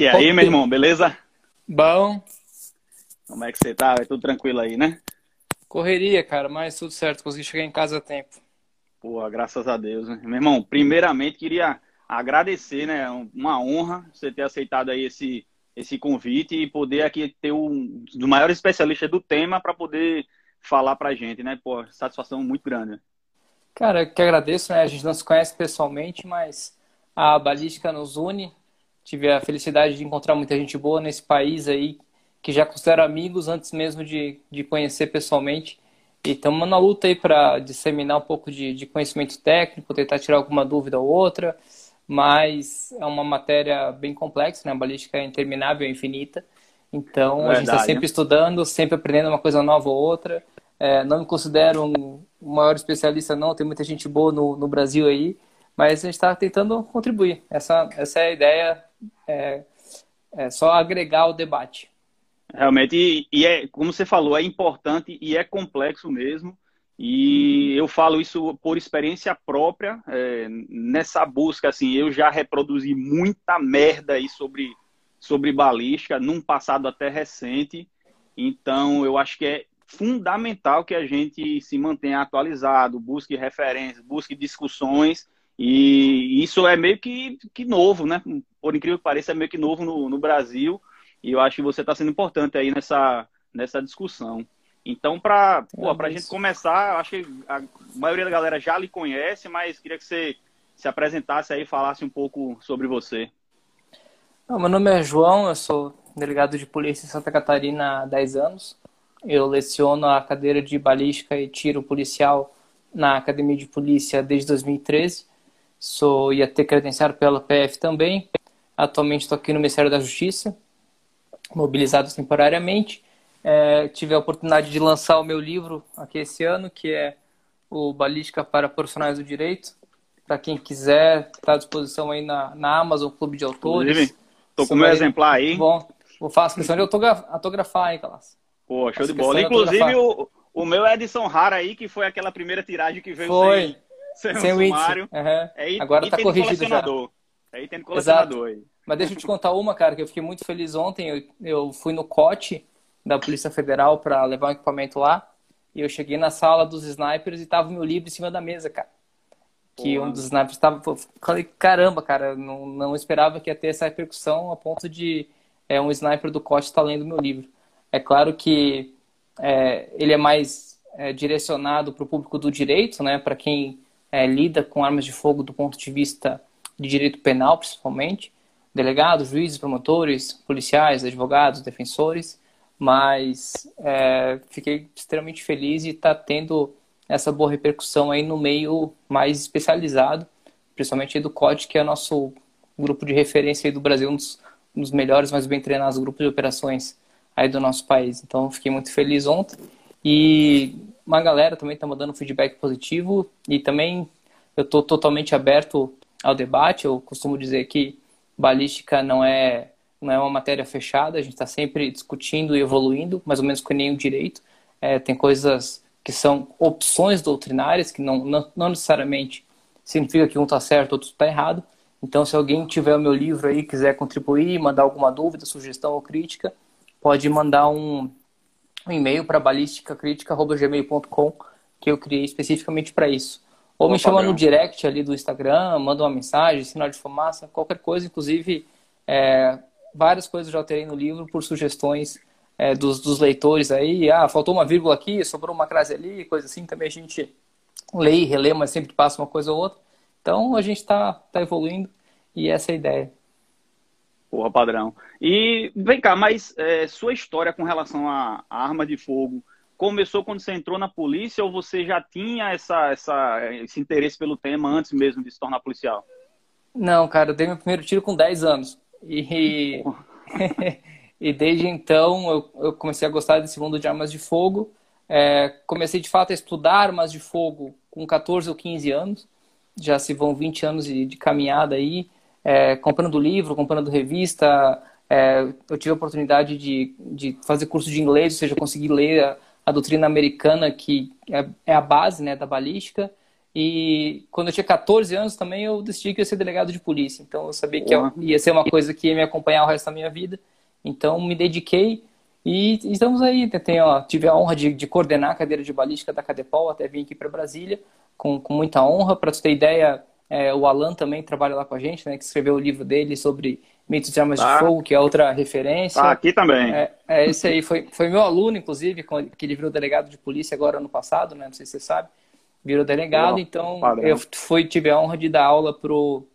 E aí, meu irmão, beleza? Bom. Como é que você tá? É tudo tranquilo aí, né? Correria, cara, mas tudo certo. Consegui chegar em casa a tempo. Pô, graças a Deus, né? Meu irmão, primeiramente queria agradecer, né? Uma honra você ter aceitado aí esse, esse convite e poder aqui ter um dos maiores especialistas do tema para poder falar pra gente, né? Pô, satisfação muito grande. Cara, que agradeço, né? A gente não se conhece pessoalmente, mas a balística nos une tive a felicidade de encontrar muita gente boa nesse país aí, que já considero amigos antes mesmo de, de conhecer pessoalmente. E estamos na luta aí para disseminar um pouco de, de conhecimento técnico, tentar tirar alguma dúvida ou outra, mas é uma matéria bem complexa, né? A balística é interminável, é infinita. Então, Verdade, a gente está sempre né? estudando, sempre aprendendo uma coisa nova ou outra. É, não me considero um maior especialista, não. Tem muita gente boa no, no Brasil aí, mas a gente está tentando contribuir. Essa, essa é a ideia é, é só agregar o debate. Realmente, e, e, é, como você falou, é importante e é complexo mesmo. E eu falo isso por experiência própria. É, nessa busca, assim, eu já reproduzi muita merda aí sobre, sobre balística, num passado até recente. Então, eu acho que é fundamental que a gente se mantenha atualizado, busque referências, busque discussões e isso é meio que, que novo, né? Por incrível que pareça, é meio que novo no, no Brasil. E eu acho que você está sendo importante aí nessa, nessa discussão. Então, para a gente começar, acho que a maioria da galera já lhe conhece, mas queria que você se apresentasse aí e falasse um pouco sobre você. meu nome é João, eu sou delegado de polícia em Santa Catarina há 10 anos. Eu leciono a cadeira de balística e tiro policial na Academia de Polícia desde 2013. Sou IAT credenciado pela PF também. Atualmente estou aqui no Ministério da Justiça, mobilizado temporariamente. É, tive a oportunidade de lançar o meu livro aqui esse ano, que é o Balística para Profissionais do Direito. Para quem quiser, está à disposição aí na, na Amazon Clube de Autores. Estou com o meu exemplar aí. Bom, vou fazer questão de autografar, hein, Calas. Pô, show de bola. Inclusive, o, o meu é edição rara aí, que foi aquela primeira tiragem que veio foi. sem sem, sem o sumário. Uhum. Aí, Agora está corrigido já. Aí tem colecionador Exato. aí. Mas deixa eu te contar uma, cara, que eu fiquei muito feliz ontem. Eu, eu fui no COT da Polícia Federal para levar um equipamento lá. E eu cheguei na sala dos snipers e tava o meu livro em cima da mesa, cara. Que Pô. um dos snipers estava. Falei, caramba, cara, não, não esperava que ia ter essa repercussão a ponto de é, um sniper do COT estar tá lendo meu livro. É claro que é, ele é mais é, direcionado para o público do direito, né? Para quem é, lida com armas de fogo do ponto de vista de direito penal, principalmente, delegados, juízes, promotores, policiais, advogados, defensores, mas é, fiquei extremamente feliz e está tendo essa boa repercussão aí no meio mais especializado, principalmente do COD, que é nosso grupo de referência do Brasil, um dos, um dos melhores, mais bem treinados grupos de operações aí do nosso país. Então, fiquei muito feliz ontem e uma galera também está mandando feedback positivo e também eu estou totalmente aberto ao debate. Eu costumo dizer que balística não é não é uma matéria fechada, a gente está sempre discutindo e evoluindo, mais ou menos com nenhum direito. É, tem coisas que são opções doutrinárias, que não, não, não necessariamente significa que um está certo, outro está errado. Então, se alguém tiver o meu livro aí, quiser contribuir, mandar alguma dúvida, sugestão ou crítica, pode mandar um, um e-mail para balísticacrítica.gmail.com que eu criei especificamente para isso. Ou Boa me chama no direct ali do Instagram, manda uma mensagem, sinal de fumaça, qualquer coisa. Inclusive, é, várias coisas eu já alterei no livro por sugestões é, dos, dos, leitores aí. Ah, faltou uma vírgula aqui, sobrou uma crase ali, coisa assim. Também a gente lê e relê, mas sempre passa uma coisa ou outra. Então, a gente está tá evoluindo e essa é a ideia. Porra, padrão. E vem cá, mas é, sua história com relação à arma de fogo começou quando você entrou na polícia ou você já tinha essa, essa, esse interesse pelo tema antes mesmo de se tornar policial? Não, cara, eu dei meu primeiro tiro com 10 anos. E, e desde então eu, eu, comecei a gostar desse mundo de armas de fogo. É, comecei de fato a estudar armas de fogo com 14 ou 15 anos. Já se vão 20 anos de, de caminhada aí é, comprando livro, comprando revista, É, eu tive a oportunidade de, de fazer curso de inglês, ou seja, conseguir ler a, a doutrina americana, que é, é, a base né, da balística. E quando eu tinha 14 anos também, eu decidi que ia ser delegado de polícia. Então, eu sabia que ia ser uma coisa que ia me acompanhar o resto da minha vida. Então, me dediquei e estamos aí. Tenho, ó, tive a honra de, de, coordenar a cadeira de balística da Cadepol, até vim aqui para Brasília, com, com muita honra. Para você ter ideia, é, o Alan também trabalha lá com a gente, né, que escreveu o livro dele sobre mitos de armas de fogo, que é outra referência. Tá, aqui também. É, é esse aí foi, foi meu aluno, inclusive, que ele virou delegado de polícia agora ano passado, né? Não sei se você sabe. Virou delegado, então padrão. eu fui, tive a honra de dar aula pro,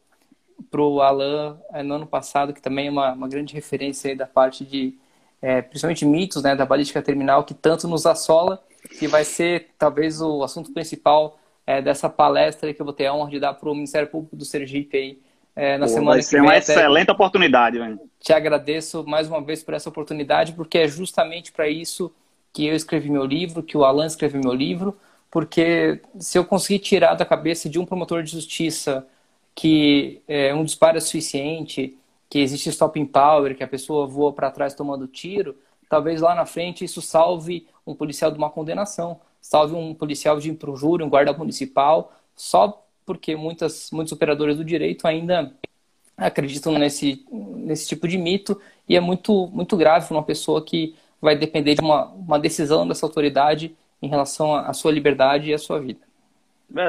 pro Alan é, no ano passado, que também é uma, uma grande referência aí da parte de, é, principalmente mitos, né, da balística terminal, que tanto nos assola, que vai ser talvez o assunto principal é, dessa palestra que eu vou ter a honra de dar para o Ministério Público do Sergipe aí é, na Pô, semana vai ser uma excelente oportunidade, velho. Te agradeço mais uma vez por essa oportunidade, porque é justamente para isso que eu escrevi meu livro, que o Alan escreveu meu livro, porque se eu conseguir tirar da cabeça de um promotor de justiça que é, um disparo é suficiente, que existe stopping power, que a pessoa voa para trás tomando tiro, talvez lá na frente isso salve um policial de uma condenação, salve um policial de júri, um guarda municipal, só porque muitas, muitos operadores do direito ainda acreditam nesse, nesse tipo de mito e é muito, muito grave uma pessoa que vai depender de uma, uma decisão dessa autoridade em relação à sua liberdade e à sua vida.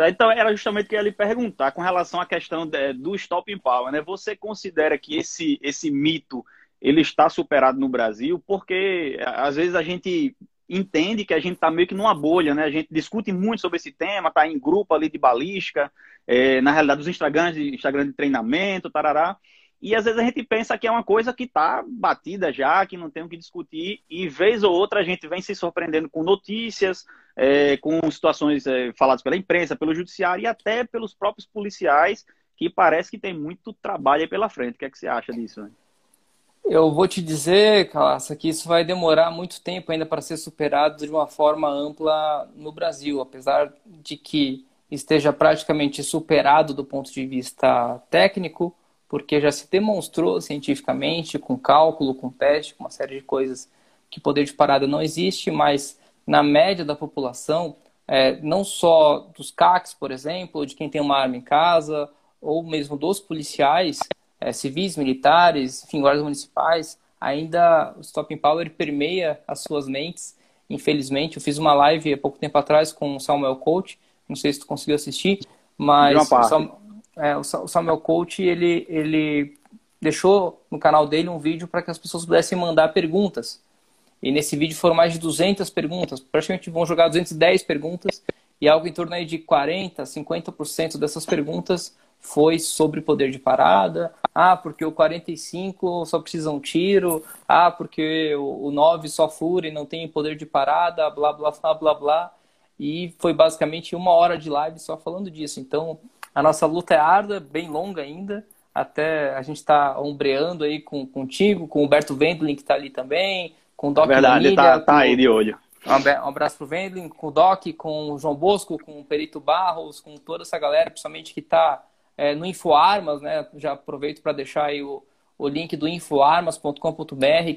Então, era justamente o que eu ia lhe perguntar com relação à questão do stop power. Né? Você considera que esse, esse mito ele está superado no Brasil? Porque, às vezes, a gente entende que a gente está meio que numa bolha, né? A gente discute muito sobre esse tema, está em grupo ali de balística, é, na realidade, os Instagrams Instagram de treinamento, tarará. E às vezes a gente pensa que é uma coisa que está batida já, que não tem o que discutir, e vez ou outra a gente vem se surpreendendo com notícias, é, com situações é, faladas pela imprensa, pelo judiciário e até pelos próprios policiais, que parece que tem muito trabalho pela frente. O que é que você acha disso? Né? Eu vou te dizer, Calaça, que isso vai demorar muito tempo ainda para ser superado de uma forma ampla no Brasil, apesar de que esteja praticamente superado do ponto de vista técnico, porque já se demonstrou cientificamente, com cálculo, com teste, com uma série de coisas, que poder de parada não existe, mas na média da população, é, não só dos CACs, por exemplo, de quem tem uma arma em casa, ou mesmo dos policiais, é, civis, militares, enfim, guardas municipais, ainda o Stop Power permeia as suas mentes. Infelizmente, eu fiz uma live há pouco tempo atrás com o Samuel Coach, não sei se tu conseguiu assistir, mas é, o Samuel Coach, ele, ele deixou no canal dele um vídeo para que as pessoas pudessem mandar perguntas. E nesse vídeo foram mais de 200 perguntas, praticamente vão jogar 210 perguntas, e algo em torno aí de 40%, 50% dessas perguntas foi sobre poder de parada. Ah, porque o 45 só precisa um tiro. Ah, porque o 9 só fura e não tem poder de parada, blá, blá, blá, blá, blá. E foi basicamente uma hora de live só falando disso. Então, a nossa luta é árdua, bem longa ainda. Até a gente está ombreando aí com, contigo, com o Humberto Wendling, que está ali também, com o Doc Verdade, ele tá, tá aí de olho. Um abraço pro Wendling, com o Doc, com o João Bosco, com o Perito Barros, com toda essa galera, principalmente que está é, no InfoArmas, né? Já aproveito para deixar aí o, o link do infoarmas.com.br,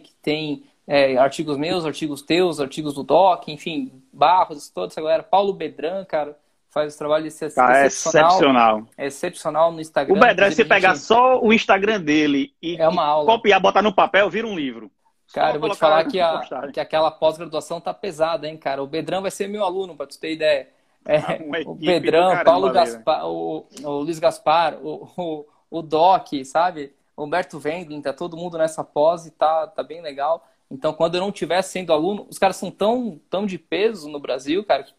que tem é, artigos meus, artigos teus, artigos do Doc, enfim, Barros, toda essa galera. Paulo Bedran, cara, faz esse trabalho esse, ah, é excepcional. É excepcional no Instagram. O Bedran, se pegar gente... só o Instagram dele e, é aula. copiar, botar no papel, vira um livro. Cara, eu vou te falar que, a, que aquela pós-graduação tá pesada, hein, cara. O Bedran vai ser meu aluno, para tu ter ideia. É, o Pedrão, Paulo Gaspar, o, o Luiz Gaspar, o, o, o Doc, sabe? Humberto Wendling, tá todo mundo nessa pós e tá, tá bem legal. Então, quando eu não estiver sendo aluno, os caras são tão, tão de peso no Brasil, cara, que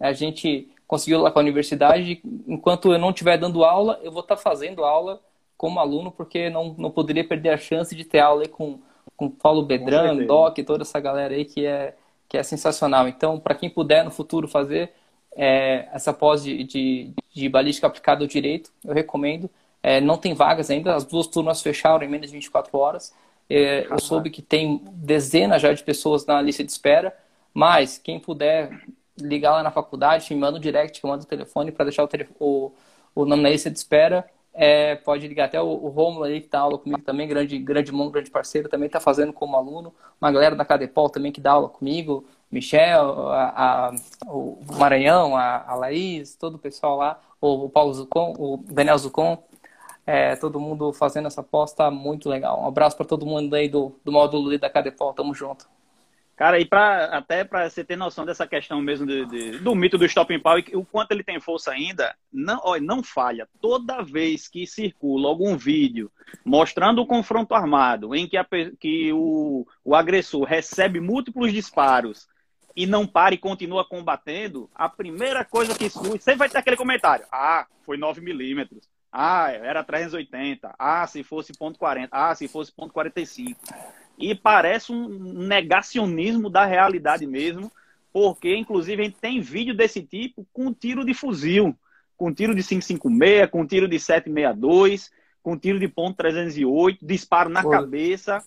a gente conseguiu lá com a universidade. Enquanto eu não estiver dando aula, eu vou estar tá fazendo aula como aluno, porque não, não poderia perder a chance de ter aula aí com, com Paulo Bedran, Doc, toda essa galera aí que é, que é sensacional. Então, para quem puder no futuro fazer, é, essa pós de, de, de, balística aplicada ao direito, eu recomendo. É, não tem vagas ainda, as duas turmas fecharam em menos de 24 horas. É, eu soube que tem dezenas já de pessoas na lista de espera, mas quem puder ligar lá na faculdade, me manda o direct, eu mando o telefone para deixar o, o, o, nome na lista de espera. é, pode ligar até o, o Romulo ali que dá aula comigo também, grande, grande irmão, grande parceiro, também está fazendo como aluno. Uma galera da Cadepol também que dá aula comigo, Michel, a, a, o Maranhão, a, a Laís, todo o pessoal lá, o, o Paulo Zucon, o Daniel Zucon, é, todo mundo fazendo essa aposta muito legal. Um abraço para todo mundo aí do, do módulo da Cadepol, tamo junto. Cara, e pra, até para você ter noção dessa questão mesmo de, de, do mito do stop power, o quanto ele tem força ainda, não, ó, não falha. Toda vez que circula algum vídeo mostrando o confronto armado, em que, a, que o, o agressor recebe múltiplos disparos e não para e continua combatendo, a primeira coisa que surge, sempre vai ter aquele comentário. Ah, foi 9 milímetros. Ah, era 380. Ah, se fosse ponto .40. Ah, se fosse ponto .45 e parece um negacionismo da realidade mesmo, porque inclusive a gente tem vídeo desse tipo com tiro de fuzil, com tiro de 556, com tiro de 762, com tiro de ponto 308, disparo na Pô. cabeça.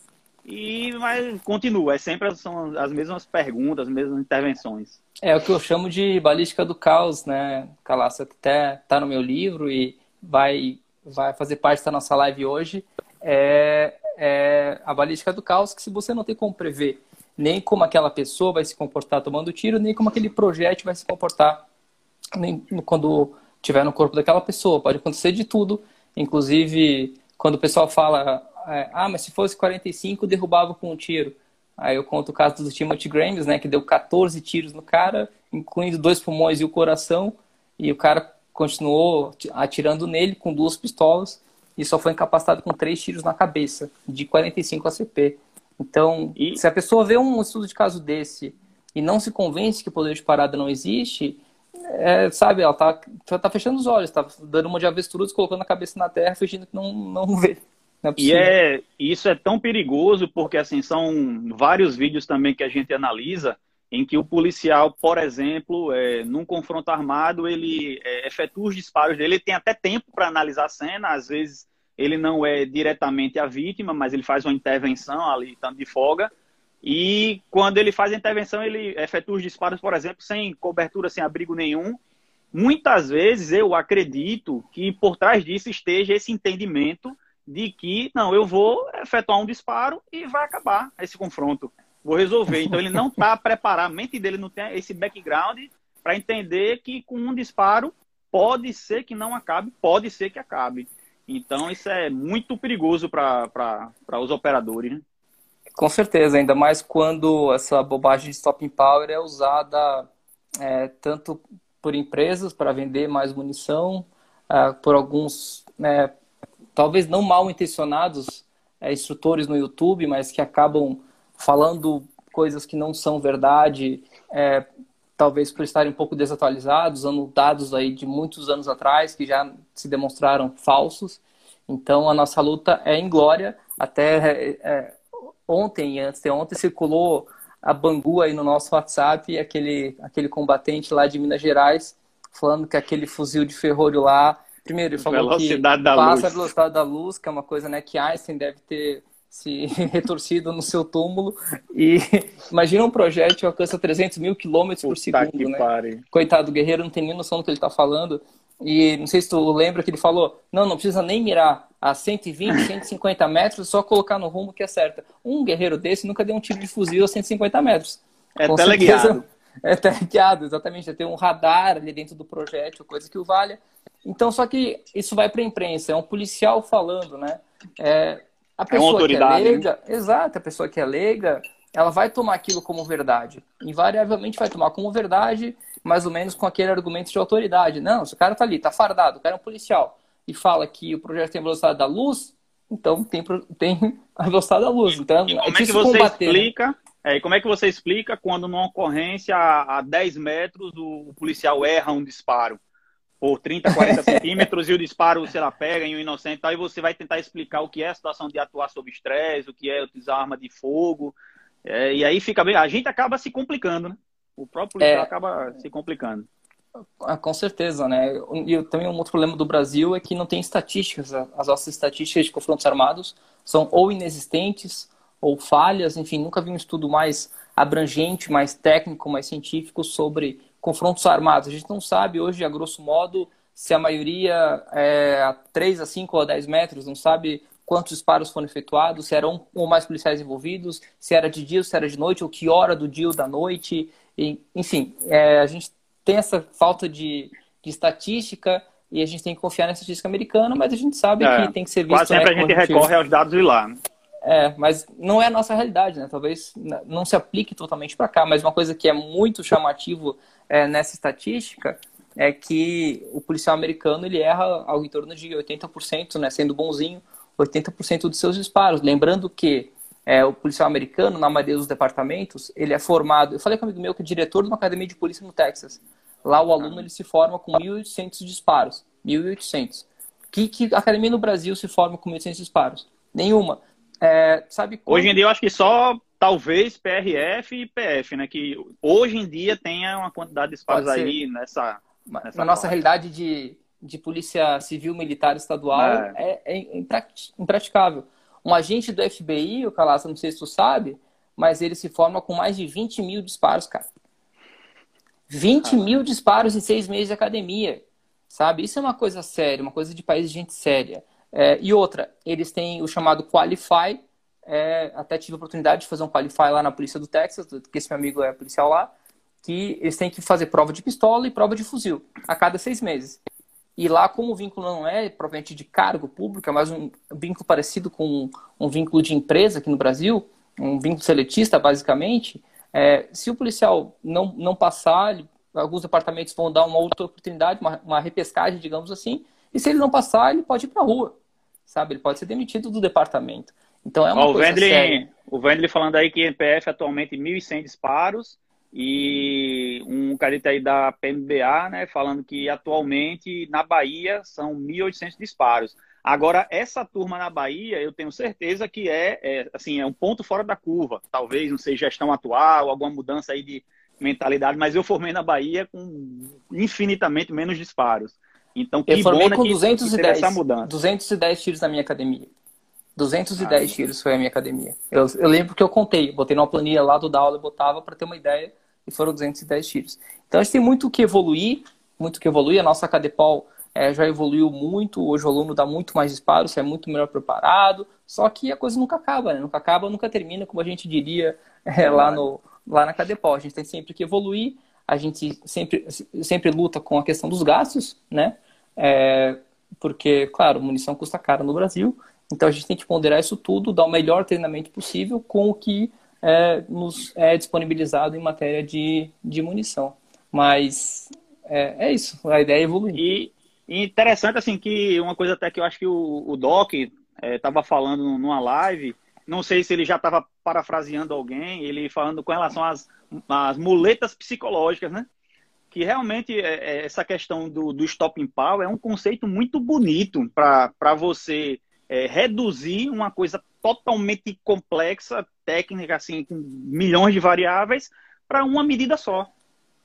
E mas continua, é sempre são as mesmas perguntas, as mesmas intervenções. É o que eu chamo de balística do caos, né, Calaça, que até tá no meu livro e vai vai fazer parte da nossa live hoje. É, é a balística do caos, que se você não tem como prever nem como aquela pessoa vai se comportar tomando tiro, nem como aquele projétil vai se comportar nem quando estiver no corpo daquela pessoa. Pode acontecer de tudo, inclusive quando o pessoal fala, é, ah, mas se fosse 45, derrubava com um tiro. Aí eu conto o caso do Timothy Grimes, né, que deu 14 tiros no cara, incluindo dois pulmões e o coração, e o cara continuou atirando nele com duas pistolas e só foi incapacitado com três tiros na cabeça, de 45 ACP. Então, e... se a pessoa vê um estudo de caso desse e não se convence que o poder de parada não existe, é, sabe, ela tá, tá fechando os olhos, tá dando uma de avestruz, colocando a cabeça na terra, fingindo que não, não vê. Não é e é, isso é tão perigoso porque, assim, são vários vídeos também que a gente analisa em que o policial, por exemplo, é, num confronto armado, ele é, efetua os disparos dele, ele tem até tempo para analisar a cena, às vezes ele não é diretamente a vítima, mas ele faz uma intervenção ali, tanto de folga, e quando ele faz a intervenção, ele efetua os disparos, por exemplo, sem cobertura, sem abrigo nenhum. Muitas vezes eu acredito que por trás disso esteja esse entendimento de que, não, eu vou efetuar um disparo e vai acabar esse confronto vou resolver. Então ele não está preparado, a mente dele não tem esse background para entender que com um disparo pode ser que não acabe, pode ser que acabe. Então isso é muito perigoso para os operadores. Né? Com certeza, ainda mais quando essa bobagem de stopping power é usada é, tanto por empresas para vender mais munição, é, por alguns, né, talvez não mal intencionados é, instrutores no YouTube, mas que acabam falando coisas que não são verdade, é, talvez por estarem um pouco desatualizados, usando dados aí de muitos anos atrás que já se demonstraram falsos. Então a nossa luta é em glória. Até é, é ontem, antes de ontem, circulou a Bangu aí no nosso WhatsApp, aquele, aquele combatente lá de Minas Gerais, falando que aquele fuzil de ferrolho lá, primeiro ele falou velocidade que passa luz. a velocidade da luz, que é uma coisa né, que Einstein deve ter se retorcido no seu túmulo. E imagina um projétil que alcança 300 mil quilômetros por segundo, né? Pare. Coitado, o guerreiro não tem nem noção do que ele está falando. E não sei se tu lembra que ele falou, não, não precisa nem mirar a 120, 150 metros, só colocar no rumo que acerta. Um guerreiro desse nunca deu um tiro de fuzil a 150 metros. É teleguiado. É teleguiado, exatamente. Já tem um radar ali dentro do projétil, coisa que o valha. Então, só que isso vai para a imprensa, é um policial falando, né? É, a pessoa é que é leiga, né? exato, a pessoa que é leiga, ela vai tomar aquilo como verdade. Invariavelmente vai tomar como verdade, mais ou menos com aquele argumento de autoridade. Não, se o cara tá ali, tá fardado, o cara é um policial, e fala que o projeto tem a velocidade da luz, então tem, tem a velocidade da luz. Então, e como é, é que você combater, né? explica? Né? É, como é que você explica quando numa ocorrência a, a 10 metros o policial erra um disparo? Por 30, 40 centímetros e o disparo, sei lá, pega em um inocente, aí você vai tentar explicar o que é a situação de atuar sob estresse, o que é utilizar arma de fogo, é, e aí fica bem, a gente acaba se complicando, né? O próprio é, acaba se complicando. Ah, com certeza, né? E também um outro problema do Brasil é que não tem estatísticas, as nossas estatísticas de confrontos armados são ou inexistentes ou falhas, enfim, nunca vi um estudo mais abrangente, mais técnico, mais científico sobre confrontos armados. A gente não sabe hoje, a grosso modo, se a maioria é a 3 a 5 ou a 10 metros, não sabe quantos disparos foram efetuados, se eram um ou mais policiais envolvidos, se era de dia ou se era de noite, ou que hora do dia ou da noite. E, enfim, é, a gente tem essa falta de, de, estatística e a gente tem que confiar na estatística americana, mas a gente sabe é, que tem que ser visto... Quase sempre né, a gente recorre aos dados de lá. É, mas não é a nossa realidade, né? Talvez não se aplique totalmente para cá, mas uma coisa que é muito chamativo é, nessa estatística é que o policial americano ele erra algo em torno de 80%, né? Sendo bonzinho, 80% dos seus disparos. Lembrando que é, o policial americano, na maioria dos departamentos, ele é formado. Eu falei com um amigo meu que é diretor de uma academia de polícia no Texas. Lá o aluno ele se forma com 1.800 disparos. 1.800. Que, que academia no Brasil se forma com 1.800 disparos? Nenhuma. É, sabe quando... Hoje em dia eu acho que só talvez PRF e PF, né? Que hoje em dia tenha uma quantidade de disparos aí nessa. nessa na nossa realidade de de polícia civil militar estadual é, é, é impraticável. Um agente do FBI, o Calaça, não sei se tu sabe, mas ele se forma com mais de 20 mil disparos, cara. 20 ah. mil disparos em seis meses de academia, sabe? Isso é uma coisa séria, uma coisa de país de gente séria. É, e outra, eles têm o chamado Qualify, é, até tive a oportunidade de fazer um Qualify lá na polícia do Texas, que esse meu amigo é policial lá, que eles têm que fazer prova de pistola e prova de fuzil a cada seis meses. E lá, como o vínculo não é provavelmente de cargo público, é mais um vínculo parecido com um vínculo de empresa aqui no Brasil, um vínculo seletista, basicamente, é, se o policial não, não passar, alguns departamentos vão dar uma outra oportunidade, uma, uma repescagem, digamos assim, e se ele não passar, ele pode ir para a rua, sabe? Ele pode ser demitido do departamento. Então é uma Ó, coisa o séria. O Vendley falando aí que MPF atualmente 1.100 disparos, e um carita aí da PMBA, né, falando que atualmente na Bahia são 1.800 disparos. Agora, essa turma na Bahia, eu tenho certeza que é, é, assim, é um ponto fora da curva. Talvez, não sei, gestão atual, alguma mudança aí de mentalidade, mas eu formei na Bahia com infinitamente menos disparos. Então, que eu formei com que, 210, que essa mudança. 210 tiros na minha academia. 210 ah, tiros foi a minha academia. Eu, eu lembro que eu contei, botei numa planilha lá do Download, botava para ter uma ideia, e foram 210 tiros. Então a gente tem muito que evoluir, muito que evoluir. A nossa Cadepol é, já evoluiu muito, hoje o aluno dá muito mais disparos, é muito melhor preparado, só que a coisa nunca acaba, né? Nunca acaba, nunca termina, como a gente diria é, lá, no, lá na Cadepol. A gente tem sempre que evoluir, a gente sempre, sempre luta com a questão dos gastos, né? É, porque, claro, munição custa caro no Brasil, então a gente tem que ponderar isso tudo, dar o melhor treinamento possível com o que é, nos é disponibilizado em matéria de, de munição. Mas é, é isso, a ideia é evoluir. E, interessante, assim, que uma coisa até que eu acho que o, o Doc estava é, falando numa live, não sei se ele já estava parafraseando alguém, ele falando com relação às, às muletas psicológicas, né? Que realmente é, é, essa questão do, do stopping power é um conceito muito bonito para você é, reduzir uma coisa totalmente complexa, técnica, assim, com milhões de variáveis, para uma medida só.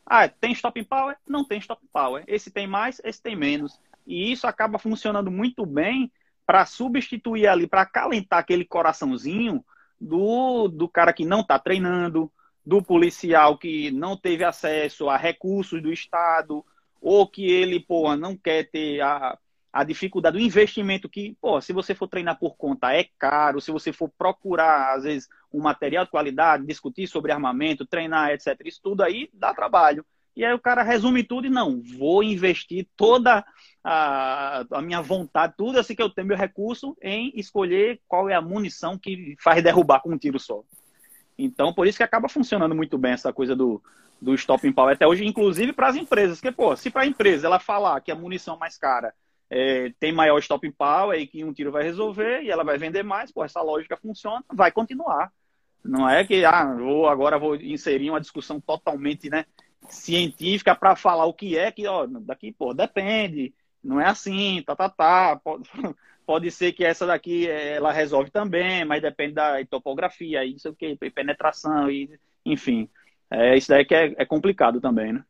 Ah, tem stop power? Não tem stop power. Esse tem mais, esse tem menos. E isso acaba funcionando muito bem para substituir ali, para acalentar aquele coraçãozinho do, do cara que não está treinando, do policial que não teve acesso a recursos do Estado, ou que ele, pô, não quer ter a, a dificuldade do investimento que, pô, se você for treinar por conta é caro, se você for procurar, às vezes, um material de qualidade, discutir sobre armamento, treinar, etc. Isso tudo aí dá trabalho. E aí o cara resume tudo e não, vou investir toda a, a minha vontade, tudo assim que eu tenho meu recurso em escolher qual é a munição que faz derrubar com um tiro só. Então, por isso que acaba funcionando muito bem essa coisa do, do stopping power até hoje, inclusive para as empresas. Porque, pô, se para a empresa ela falar que a munição mais cara é, tem maior stop power e que um tiro vai resolver e ela vai vender mais, pô, essa lógica funciona, vai continuar. Não é que ah, vou, agora vou inserir uma discussão totalmente né, científica para falar o que é, que ó, daqui, pô, depende, não é assim, tá, tá, tá. Pode, pode ser que essa daqui ela resolve também, mas depende da topografia, isso o que, penetração, e, enfim. É, isso daí que é, é complicado também, né?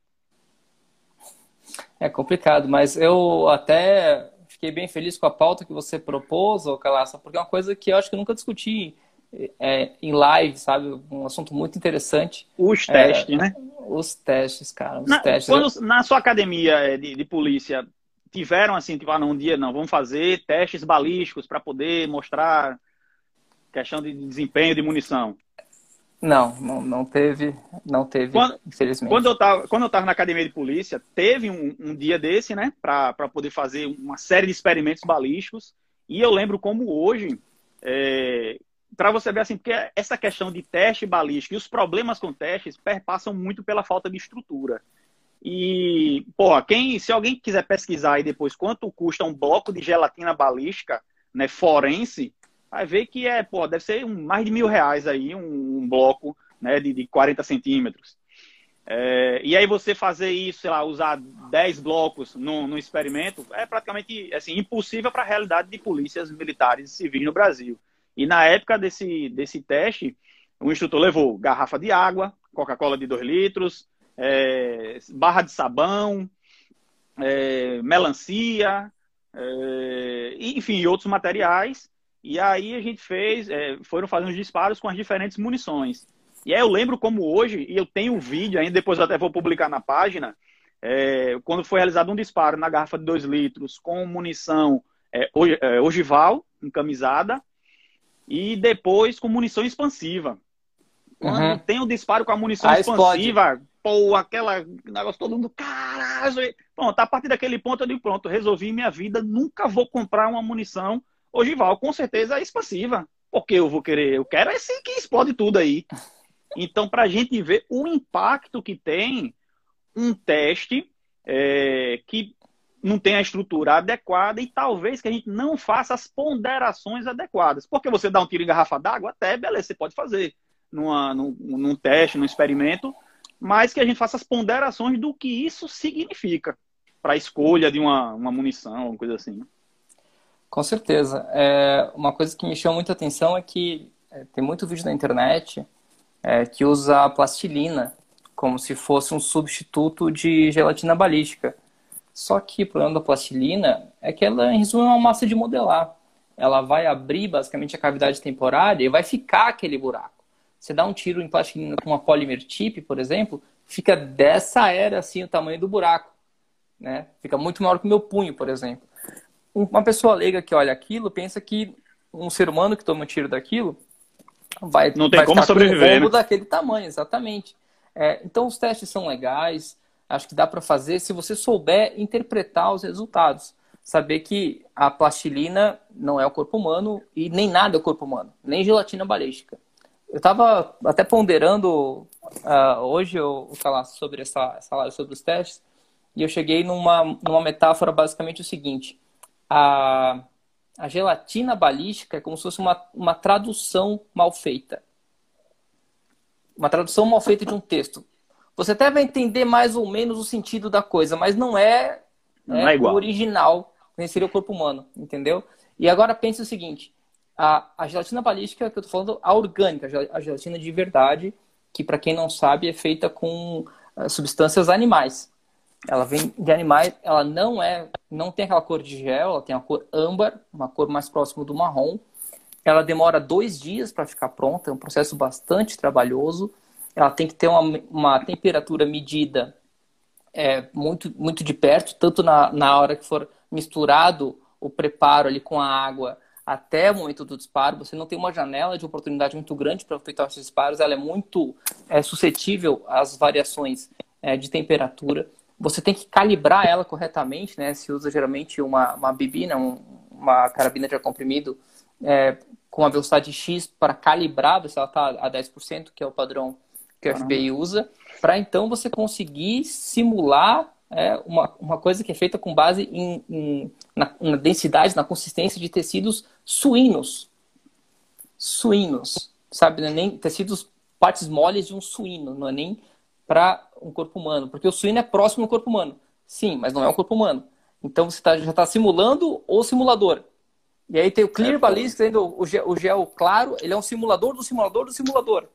É complicado, mas eu até fiquei bem feliz com a pauta que você propôs, ô Calaça, porque é uma coisa que eu acho que eu nunca discuti é, em live, sabe? Um assunto muito interessante. Os testes, é, né? Os testes, cara. Os na, testes. Quando, na sua academia é, de, de polícia, tiveram assim, tipo, ah, não, um dia não, vamos fazer testes balísticos para poder mostrar questão de desempenho de munição? Não, não, não teve, não teve, quando, infelizmente. Quando eu estava quando eu tava na academia de polícia, teve um, um dia desse, né, para poder fazer uma série de experimentos balísticos. E eu lembro como hoje, é, para você ver assim, porque essa questão de teste balístico e os problemas com testes perpassam muito pela falta de estrutura. E, porra, quem, se alguém quiser pesquisar aí depois quanto custa um bloco de gelatina balística, né, forense, vai ver que é, pô, deve ser um, mais de mil reais aí, um, um bloco né, de, de 40 centímetros. É, e aí você fazer isso, sei lá, usar 10 blocos no, no experimento, é praticamente assim, impossível para a realidade de polícias militares e civis no Brasil. E na época desse, desse teste, o instrutor levou garrafa de água, Coca-Cola de 2 litros, é, barra de sabão, é, melancia, é, enfim, outros materiais e aí a gente fez, é, foram fazendo os disparos com as diferentes munições. E aí eu lembro como hoje, e eu tenho um vídeo ainda, depois eu até vou publicar na página, é, quando foi realizado um disparo na garrafa de 2 litros com munição é, ogival, encamisada, e depois com munição expansiva. Quando uhum. tem o disparo com a munição ah, expansiva, explode. Pô, aquela negócio todo mundo, caralho. Pronto, a partir daquele ponto eu digo, pronto, resolvi minha vida, nunca vou comprar uma munição ogival com certeza é expansiva. Porque eu vou querer, eu quero esse que explode tudo aí. Então, para a gente ver o impacto que tem um teste é, que não tem a estrutura adequada e talvez que a gente não faça as ponderações adequadas. Porque você dá um tiro em garrafa d'água, até beleza, você pode fazer numa, num, num teste, num experimento, mas que a gente faça as ponderações do que isso significa para a escolha de uma, uma munição, uma coisa assim. Com certeza. É, uma coisa que me chama muita atenção é que é, tem muito vídeo na internet é, que usa plastilina como se fosse um substituto de gelatina balística. Só que o problema da plastilina é que ela, em resumo, é uma massa de modelar. Ela vai abrir basicamente a cavidade temporária e vai ficar aquele buraco. Você dá um tiro em plastilina com uma polymer tip, por exemplo, fica dessa era assim o tamanho do buraco. Né? Fica muito maior que o meu punho, por exemplo uma pessoa leiga que olha aquilo pensa que um ser humano que toma um tiro daquilo vai, não tem vai como sobreviver com um né? daquele tamanho, exatamente. É, então os testes são legais, acho que dá para fazer se você souber interpretar os resultados, saber que a plastilina não é o corpo humano e nem nada é o corpo humano, nem gelatina balística. Eu estava até ponderando uh, hoje eu falar sobre essa, essa live sobre os testes e eu cheguei numa, numa metáfora basicamente o seguinte: a, a gelatina balística é como se fosse uma, uma tradução mal feita. Uma tradução mal feita de um texto. Você até vai entender mais ou menos o sentido da coisa, mas não é, não é, é o original, que seria o corpo humano, entendeu? E agora pense o seguinte: a, a gelatina balística, que eu estou falando, a orgânica, a gelatina de verdade, que para quem não sabe é feita com uh, substâncias animais. Ela vem de animais, ela não é, não tem aquela cor de gel, ela tem a cor âmbar, uma cor mais próxima do marrom. Ela demora dois dias para ficar pronta, é um processo bastante trabalhoso. Ela tem que ter uma, uma temperatura medida é, muito, muito de perto, tanto na, na hora que for misturado o preparo ali com a água até o momento do disparo. Você não tem uma janela de oportunidade muito grande para efetuar esses disparos. Ela é muito é, suscetível às variações é, de temperatura você tem que calibrar ela corretamente, né? Se usa geralmente uma, uma bibina, um, uma carabina de ar comprimido é, com a velocidade X para calibrar se ela está a 10%, que é o padrão que o FBI usa, para então você conseguir simular é, uma, uma coisa que é feita com base em, em na, na, densidade, na consistência de tecidos suínos. Suínos, sabe? É nem tecidos, partes moles de um suíno, não é nem para um corpo humano. Porque o suíno é próximo ao corpo humano. Sim, mas não é um corpo humano. Então você tá, já está simulando o simulador. E aí tem o Clear é, Ballistics, o, o gel claro, ele é um simulador do simulador do simulador.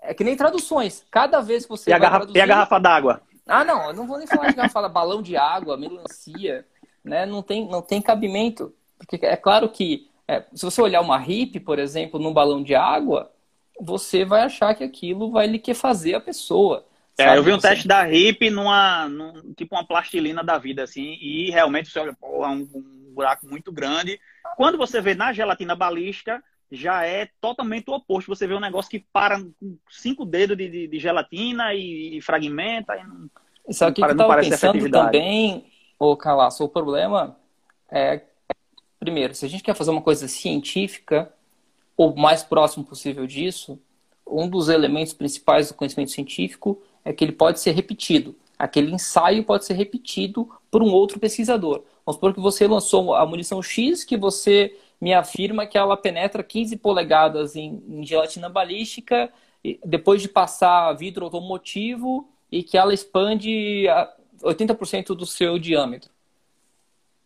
É que nem traduções. Cada vez que você. E a, garrafa, e a garrafa d'água? Ah, não, eu não vou nem falar de garrafa, balão de água, melancia, né? Não tem, não tem cabimento. Porque é claro que é, se você olhar uma hip, por exemplo, num balão de água, você vai achar que aquilo vai lhe fazer a pessoa É, eu vi um teste da HIP numa, num, tipo uma plastilina da vida, assim, e realmente você olha, pô, é um, um buraco muito grande. Quando você vê na gelatina balística, já é totalmente o oposto. Você vê um negócio que para com cinco dedos de, de, de gelatina e, e, fragmenta. E não, Só que, que eu tava pensando também, o Calaço, o problema é, primeiro, se a gente quer fazer uma coisa científica, o mais próximo possível disso, um dos elementos principais do conhecimento científico é que ele pode ser repetido. Aquele ensaio pode ser repetido por um outro pesquisador. Vamos supor que você lançou a munição X, que você me afirma que ela penetra 15 polegadas em, em gelatina balística, depois de passar vidro automotivo, e que ela expande 80% do seu diâmetro.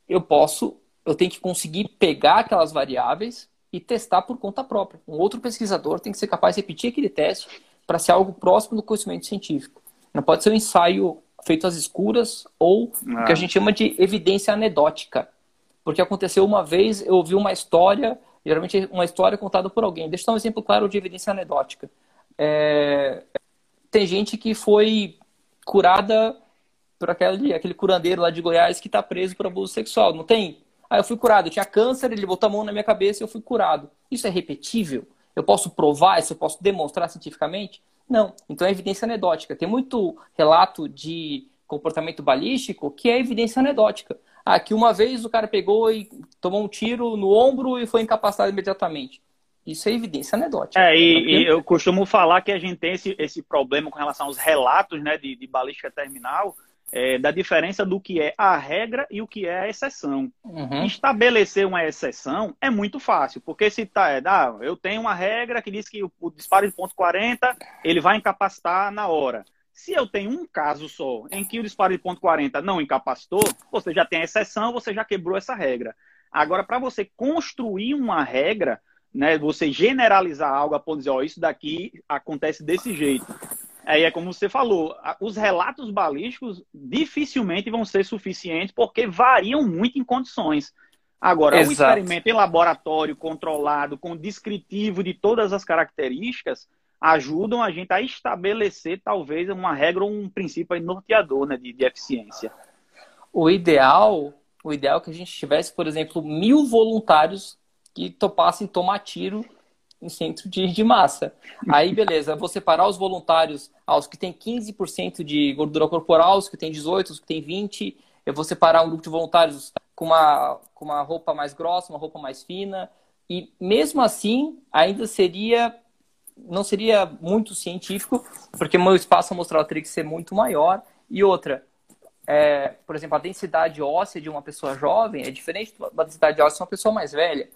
Eu posso, eu tenho que conseguir pegar aquelas variáveis e testar por conta própria. Um outro pesquisador tem que ser capaz de repetir aquele teste para ser algo próximo do conhecimento científico. Não pode ser um ensaio feito às escuras ou o que a ah. gente chama de evidência anedótica. Porque aconteceu uma vez, eu ouvi uma história, geralmente uma história contada por alguém. Deixa eu dar um exemplo claro de evidência anedótica. É... Tem gente que foi curada por aquele, aquele curandeiro lá de Goiás que está preso por abuso sexual. Não tem? Ah, eu fui curado, eu tinha câncer, ele botou a mão na minha cabeça e eu fui curado. Isso é repetível? Eu posso provar isso? Eu posso demonstrar cientificamente? Não. Então é evidência anedótica. Tem muito relato de comportamento balístico que é evidência anedótica. Ah, que uma vez o cara pegou e tomou um tiro no ombro e foi incapacitado imediatamente. Isso é evidência anedótica. É, e, e, eu costumo falar que a gente tem esse, esse problema com relação aos relatos né, de, de balística terminal, é, da diferença do que é a regra e o que é a exceção. Uhum. Estabelecer uma exceção é muito fácil, porque se tá, é, ah, eu tenho uma regra que diz que o, o disparo de ponto 40 ele vai incapacitar na hora. Se eu tenho um caso só em que o disparo de ponto 40 não incapacitou, você já tem a exceção, você já quebrou essa regra. Agora, para você construir uma regra, né, você generalizar algo a ponto de dizer, ó, isso daqui acontece desse jeito. Aí é como você falou, os relatos balísticos dificilmente vão ser suficientes porque variam muito em condições. Agora, Exato. o experimento em laboratório controlado, com descritivo de todas as características, ajudam a gente a estabelecer talvez uma regra ou um princípio norteador né, de, de eficiência. O ideal, o ideal é que a gente tivesse, por exemplo, mil voluntários que topassem tomar tiro em centro de, de massa. Aí, beleza, vou separar os voluntários aos que têm 15% de gordura corporal, os que têm 18%, os que têm 20%. Eu vou separar um grupo de voluntários com uma, com uma roupa mais grossa, uma roupa mais fina. E mesmo assim, ainda seria. Não seria muito científico, porque meu espaço amostral teria que ser muito maior. E outra, é, por exemplo, a densidade óssea de uma pessoa jovem é diferente da densidade óssea de uma pessoa mais velha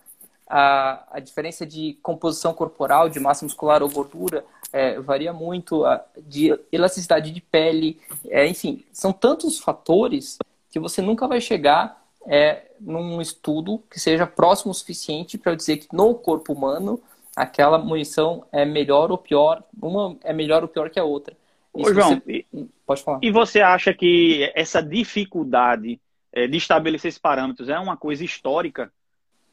a, a diferença de composição corporal, de massa muscular ou gordura, é, varia muito, a, de elasticidade de pele, é, enfim, são tantos fatores que você nunca vai chegar é, num estudo que seja próximo o suficiente para dizer que no corpo humano aquela munição é melhor ou pior, uma é melhor ou pior que a outra. Ô, João, você... pode falar. E você acha que essa dificuldade é, de estabelecer esses parâmetros é uma coisa histórica?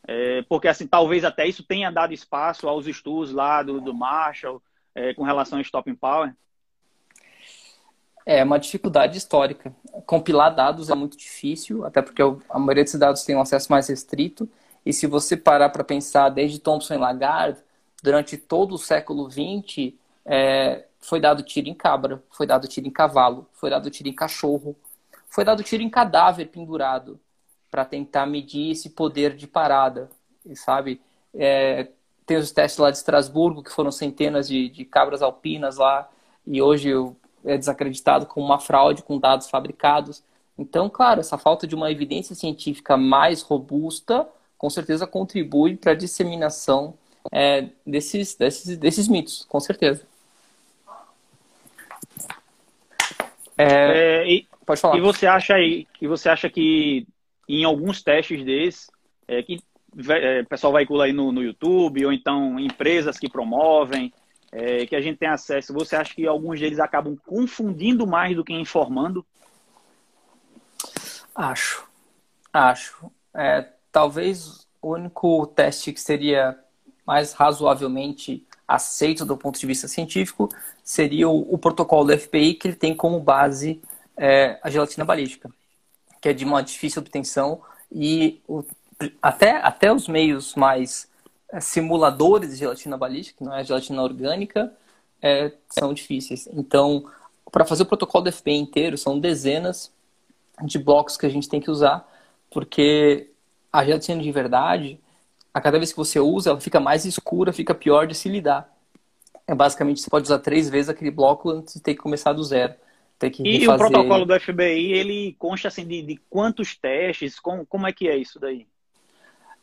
É, porque assim, talvez até isso tenha dado espaço aos estudos lá do, do Marshall é, com relação ao Stopping Power? É uma dificuldade histórica. Compilar dados é muito difícil, até porque a maioria desses dados tem um acesso mais restrito. E se você parar para pensar desde Thomson e Lagarde, durante todo o século XX, é, foi dado tiro em cabra, foi dado tiro em cavalo, foi dado tiro em cachorro, foi dado tiro em cadáver pendurado para tentar medir esse poder de parada, sabe? É, tem os testes lá de Estrasburgo, que foram centenas de, de cabras alpinas lá, e hoje é desacreditado como uma fraude com dados fabricados. Então, claro, essa falta de uma evidência científica mais robusta, com certeza contribui para a disseminação é, desses, desses, desses mitos, com certeza. É, é, e, pode falar. E você acha aí, e você acha que em alguns testes desses, é, que é, o pessoal veicula aí no, no YouTube, ou então empresas que promovem, é, que a gente tem acesso, você acha que alguns deles acabam confundindo mais do que informando? Acho. Acho. É, talvez o único teste que seria mais razoavelmente aceito do ponto de vista científico seria o, o protocolo do FBI, que ele tem como base é, a gelatina balística, que é de uma difícil obtenção e o, até, até os meios mais é, simuladores de gelatina balística, não é gelatina orgânica, é, são difíceis. Então, para fazer o protocolo do FBI inteiro, são dezenas de blocos que a gente tem que usar, porque a gelatina de verdade, a cada vez que você usa, ela fica mais escura, fica pior de se lidar. É basicamente você pode usar três vezes aquele bloco antes de ter que começar do zero. E refazer... o protocolo do FBI, ele consta assim de, de quantos testes? Como, como é que é isso daí?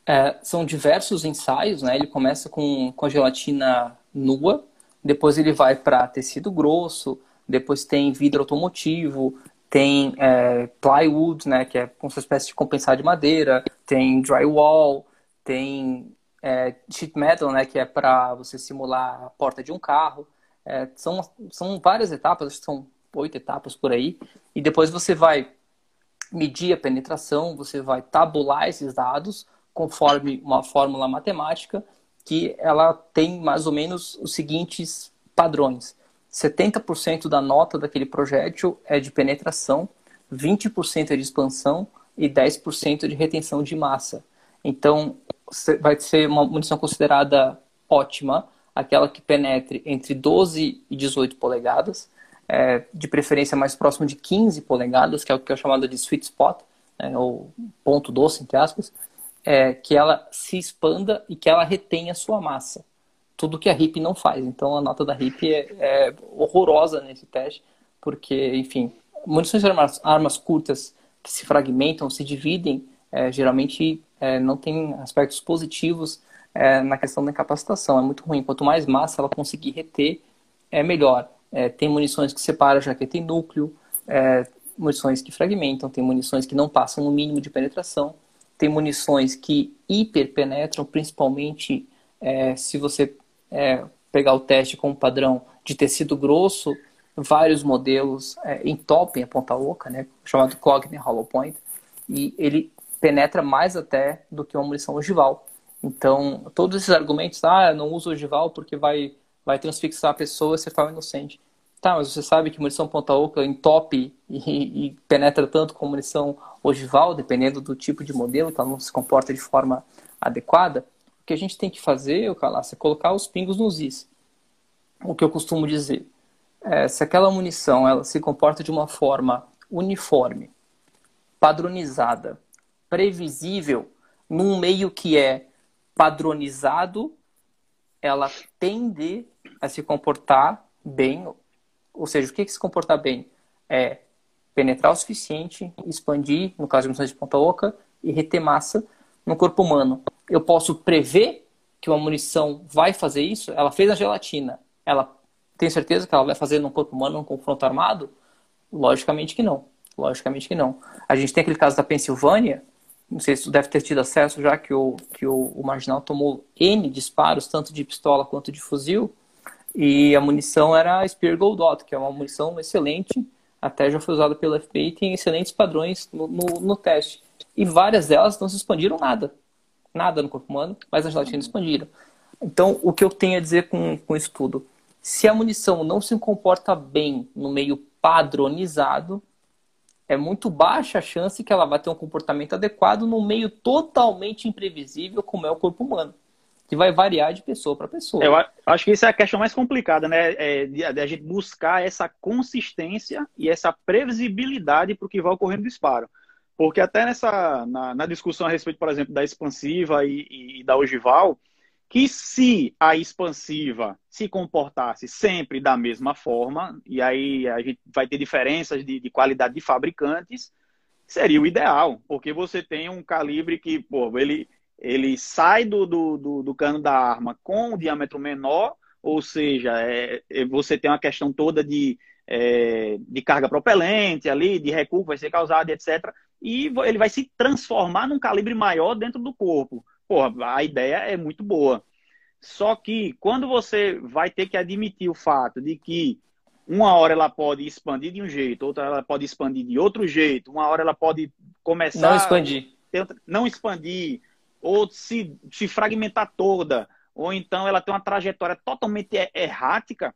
É, são diversos ensaios, né? Ele começa com, com a gelatina nua, depois ele vai para tecido grosso, depois tem vidro automotivo, tem é, plywood, né, que é uma espécie de compensar de madeira, tem drywall, tem é, sheet metal, né, que é para você simular a porta de um carro. É, são, são várias etapas, acho que são oito etapas por aí, e depois você vai medir a penetração, você vai tabular esses dados conforme uma fórmula matemática que ela tem mais ou menos os seguintes padrões. 70% da nota daquele projétil é de penetração, 20% é de expansão e 10% de retenção de massa. Então, vai ser uma munição considerada ótima, aquela que penetre entre 12 e 18 polegadas, é, de preferência mais próximo de 15 polegadas, que é o que é chamado de sweet spot, né, ou ponto doce, entre aspas, é, que ela se expanda e que ela retenha sua massa. Tudo que a HIP não faz. Então a nota da HIP é, é horrorosa nesse teste, porque, enfim, munições de armas, armas curtas que se fragmentam, se dividem, é, geralmente é, não tem aspectos positivos é, na questão da incapacitação. É muito ruim. Quanto mais massa ela conseguir reter, é melhor. É, tem munições que separam jaqueta e núcleo, munições que fragmentam, tem munições que não passam no mínimo de penetração tem munições que hiperpenetram, principalmente é, se você é, pegar o teste com um padrão de tecido grosso, vários modelos é, entopem a ponta oca, né, chamado Cogner Hollow Point, e ele penetra mais até do que uma munição ogival. Então, todos esses argumentos, ah, não uso ogival porque vai, vai transfixar a pessoa e você está inocente. Tá, mas você sabe que munição ponta-oca entope e, e, penetra tanto como munição ogival, dependendo do tipo de modelo, então não se comporta de forma adequada. O que a gente tem que fazer, o Calaça, é colocar os pingos nos is. O que eu costumo dizer. É, se aquela munição ela se comporta de uma forma uniforme, padronizada, previsível, num meio que é padronizado, ela tende a se comportar bem ou seja, o que é que se comportar bem? É penetrar o suficiente, expandir, no caso de munições de ponta oca, e reter massa no corpo humano. Eu posso prever que uma munição vai fazer isso? Ela fez a gelatina. Ela tem certeza que ela vai fazer no corpo humano, num confronto armado? Logicamente que não. Logicamente que não. A gente tem aquele caso da Pensilvânia, não sei se tu deve ter tido acesso já que o, que o, o marginal tomou N disparos, tanto de pistola quanto de fuzil, e a munição era a Spear Goldot, que é uma munição excelente, até já foi usada pela FBI e tem excelentes padrões no, no, no, teste. E várias delas não se expandiram nada. Nada no corpo humano, mas as latinas expandiram. Então, o que eu tenho a dizer com, com isso tudo? Se a munição não se comporta bem no meio padronizado, é muito baixa a chance que ela vai ter um comportamento adequado no meio totalmente imprevisível como é o corpo humano que vai variar de pessoa para pessoa. Eu acho que isso é a questão mais complicada, né? É de, de a gente buscar essa consistência e essa previsibilidade para o que vai ocorrer no disparo. Porque até nessa na, na, discussão a respeito, por exemplo, da expansiva e, e, da ogival, que se a expansiva se comportasse sempre da mesma forma, e aí a gente vai ter diferenças de, de qualidade de fabricantes, seria o ideal, porque você tem um calibre que, pô, ele ele sai do, do, do, do cano da arma com o diâmetro menor, ou seja, é, é, você tem uma questão toda de, é, de carga propelente ali, de recuo que vai ser causado, etc. E ele vai se transformar num calibre maior dentro do corpo. Porra, a ideia é muito boa. Só que quando você vai ter que admitir o fato de que uma hora ela pode expandir de um jeito, outra ela pode expandir de outro jeito, uma hora ela pode começar. Não expandir. Não expandir, ou se, se fragmentar toda, ou então ela tem uma trajetória totalmente errática.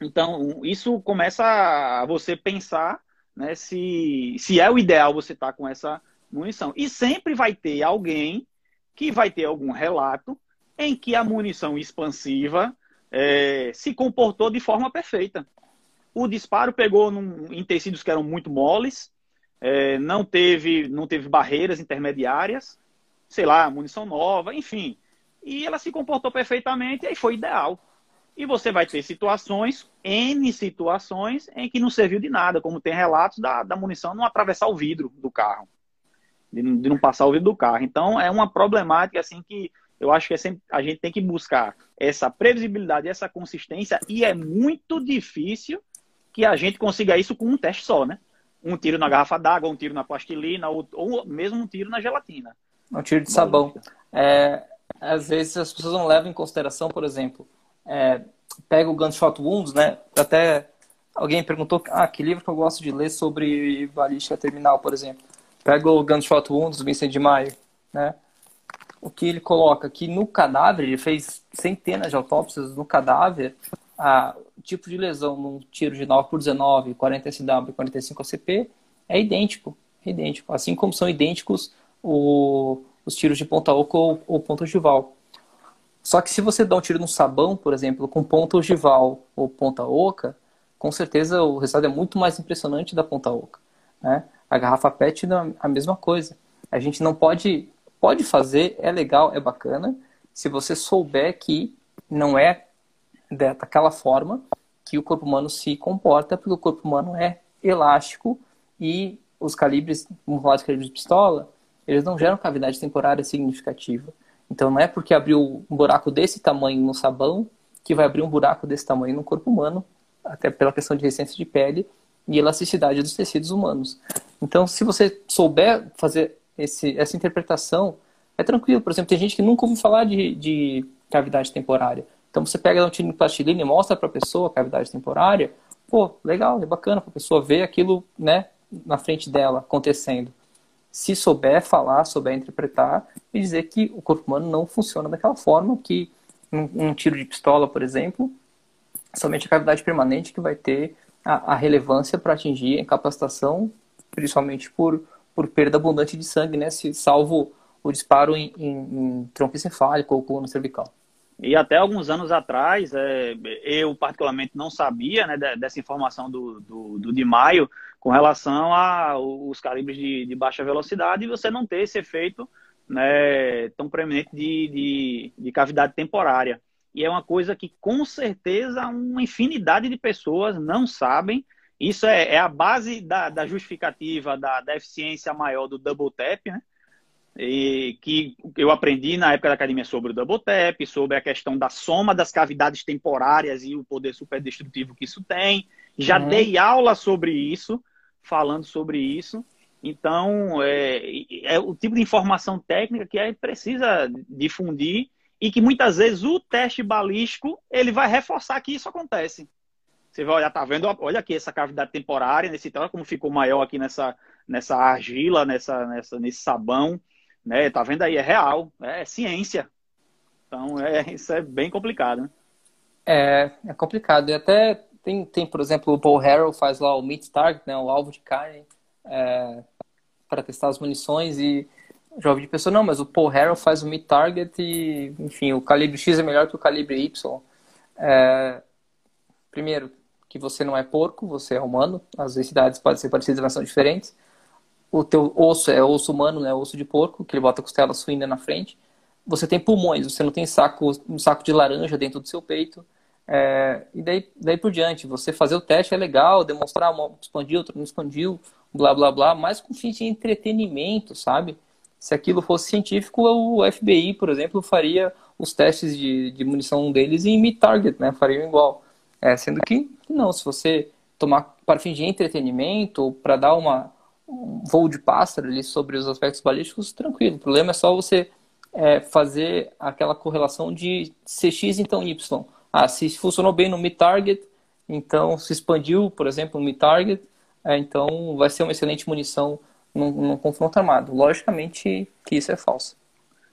Então, isso começa a você pensar né, se, se é o ideal você estar tá com essa munição. E sempre vai ter alguém que vai ter algum relato em que a munição expansiva é, se comportou de forma perfeita. O disparo pegou num, em tecidos que eram muito moles, é, não, teve, não teve barreiras intermediárias, sei lá, munição nova, enfim. E ela se comportou perfeitamente e aí foi ideal. E você vai ter situações, N situações, em que não serviu de nada, como tem relatos da, da munição não atravessar o vidro do carro, de, de não passar o vidro do carro. Então, é uma problemática assim que eu acho que é sempre, a gente tem que buscar essa previsibilidade, essa consistência, e é muito difícil que a gente consiga isso com um teste só, né? Um tiro na garrafa d'água, um tiro na plastilina, ou, ou, mesmo um tiro na gelatina. Um tiro de sabão. É, às vezes as pessoas não levam em consideração, por exemplo, é, pega o Gunshot Wounds, né? Até alguém perguntou, ah, que livro que eu gosto de ler sobre balística terminal, por exemplo. Pega o Gunshot Wounds do Vincent de Maio, né? O que ele coloca que no cadáver, ele fez centenas de autópsias no cadáver, a, o tipo de lesão num tiro de 9 por 19, 40 SW e 45 ACP é idêntico, é idêntico, assim como são idênticos o, os tiros de ponta oca ou, ou ponta ogival. Só que se você dá um tiro no sabão, por exemplo, com ponta ogival ou ponta oca, com certeza o resultado é muito mais impressionante da ponta oca. Né? A garrafa PET é a mesma coisa. A gente não pode pode fazer, é legal, é bacana, se você souber que não é daquela forma que o corpo humano se comporta, porque o corpo humano é elástico e os calibres, vamos falar de calibres de pistola, eles não geram cavidade temporária significativa. Então não é porque abriu um buraco desse tamanho no sabão que vai abrir um buraco desse tamanho no corpo humano, até pela questão de resistência de pele e elasticidade dos tecidos humanos. Então, se você souber fazer esse, essa interpretação é tranquilo. Por exemplo, tem gente que nunca ouviu falar de, de cavidade temporária. Então você pega um tiro de plastilina e mostra para a pessoa a cavidade temporária, pô, legal, é bacana para a pessoa ver aquilo, né, na frente dela acontecendo. Se souber falar, souber interpretar e dizer que o corpo humano não funciona daquela forma que um, um tiro de pistola, por exemplo, somente a cavidade permanente que vai ter a, a relevância para atingir a incapacitação, principalmente por por perda abundante de sangue, né? Se, salvo o disparo em, em, em tronco encefálico ou coluna cervical. E até alguns anos atrás, é, eu particularmente não sabia né, dessa informação do, do, do de maio com relação aos calibres de, de, baixa velocidade e você não ter esse efeito né, tão preeminente de, de, de, cavidade temporária. E é uma coisa que com certeza uma infinidade de pessoas não sabem isso é, é a base da, da justificativa da, da, eficiência maior do double tap, né? E que eu aprendi na época da academia sobre o double tap, sobre a questão da soma das cavidades temporárias e o poder superdestrutivo que isso tem. Já uhum. dei aula sobre isso, falando sobre isso. Então, é, é o tipo de informação técnica que é precisa difundir e que muitas vezes o teste balístico ele vai reforçar que isso acontece. Você vai olhar, tá vendo? Olha aqui essa cavidade temporária, nesse olha como ficou maior aqui nessa, nessa argila, nessa, nessa, nesse sabão. Né? Tá vendo aí? É real, é ciência. Então, é, isso é bem complicado. Né? É, é complicado. E até tem, tem, por exemplo, o Paul Harrell faz lá o meat target, né, o alvo de carne, é, para testar as munições e já ouvi de pessoa, não, mas o Paul Harrell faz o meat target e, enfim, o calibre X é melhor que o calibre Y. É, primeiro, que você não é porco, você é humano. As densidades podem ser parecidas, mas são diferentes. O teu osso é osso humano, né? Osso de porco, que ele bota a costela suína na frente. Você tem pulmões, você não tem saco, um saco de laranja dentro do seu peito. É, e daí, daí por diante, você fazer o teste é legal, demonstrar um expandiu, outro não expandiu, blá blá blá, mas com fins de entretenimento, sabe? Se aquilo fosse científico, o FBI, por exemplo, faria os testes de, de munição deles em mid-target, né? Fariam igual. É, sendo que não, se você tomar para fim de entretenimento, para dar uma, um voo de pássaro ali sobre os aspectos balísticos, tranquilo. O problema é só você é, fazer aquela correlação de CX então Y. Ah, se funcionou bem no mid-target, então se expandiu, por exemplo, no mid-target, é, então vai ser uma excelente munição num, num confronto armado. Logicamente que isso é falso.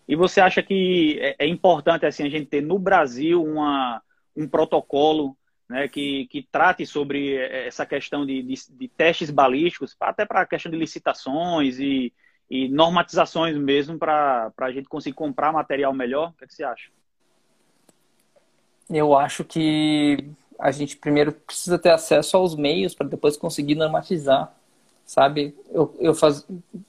E você acha que é, é importante assim a gente ter no Brasil uma, um protocolo né, que, que trate sobre essa questão de, de, de testes balísticos, até para a questão de licitações e, e normatizações mesmo, para a gente conseguir comprar material melhor? O que, é que você acha? Eu acho que a gente primeiro precisa ter acesso aos meios para depois conseguir normatizar, sabe? Eu, eu faz...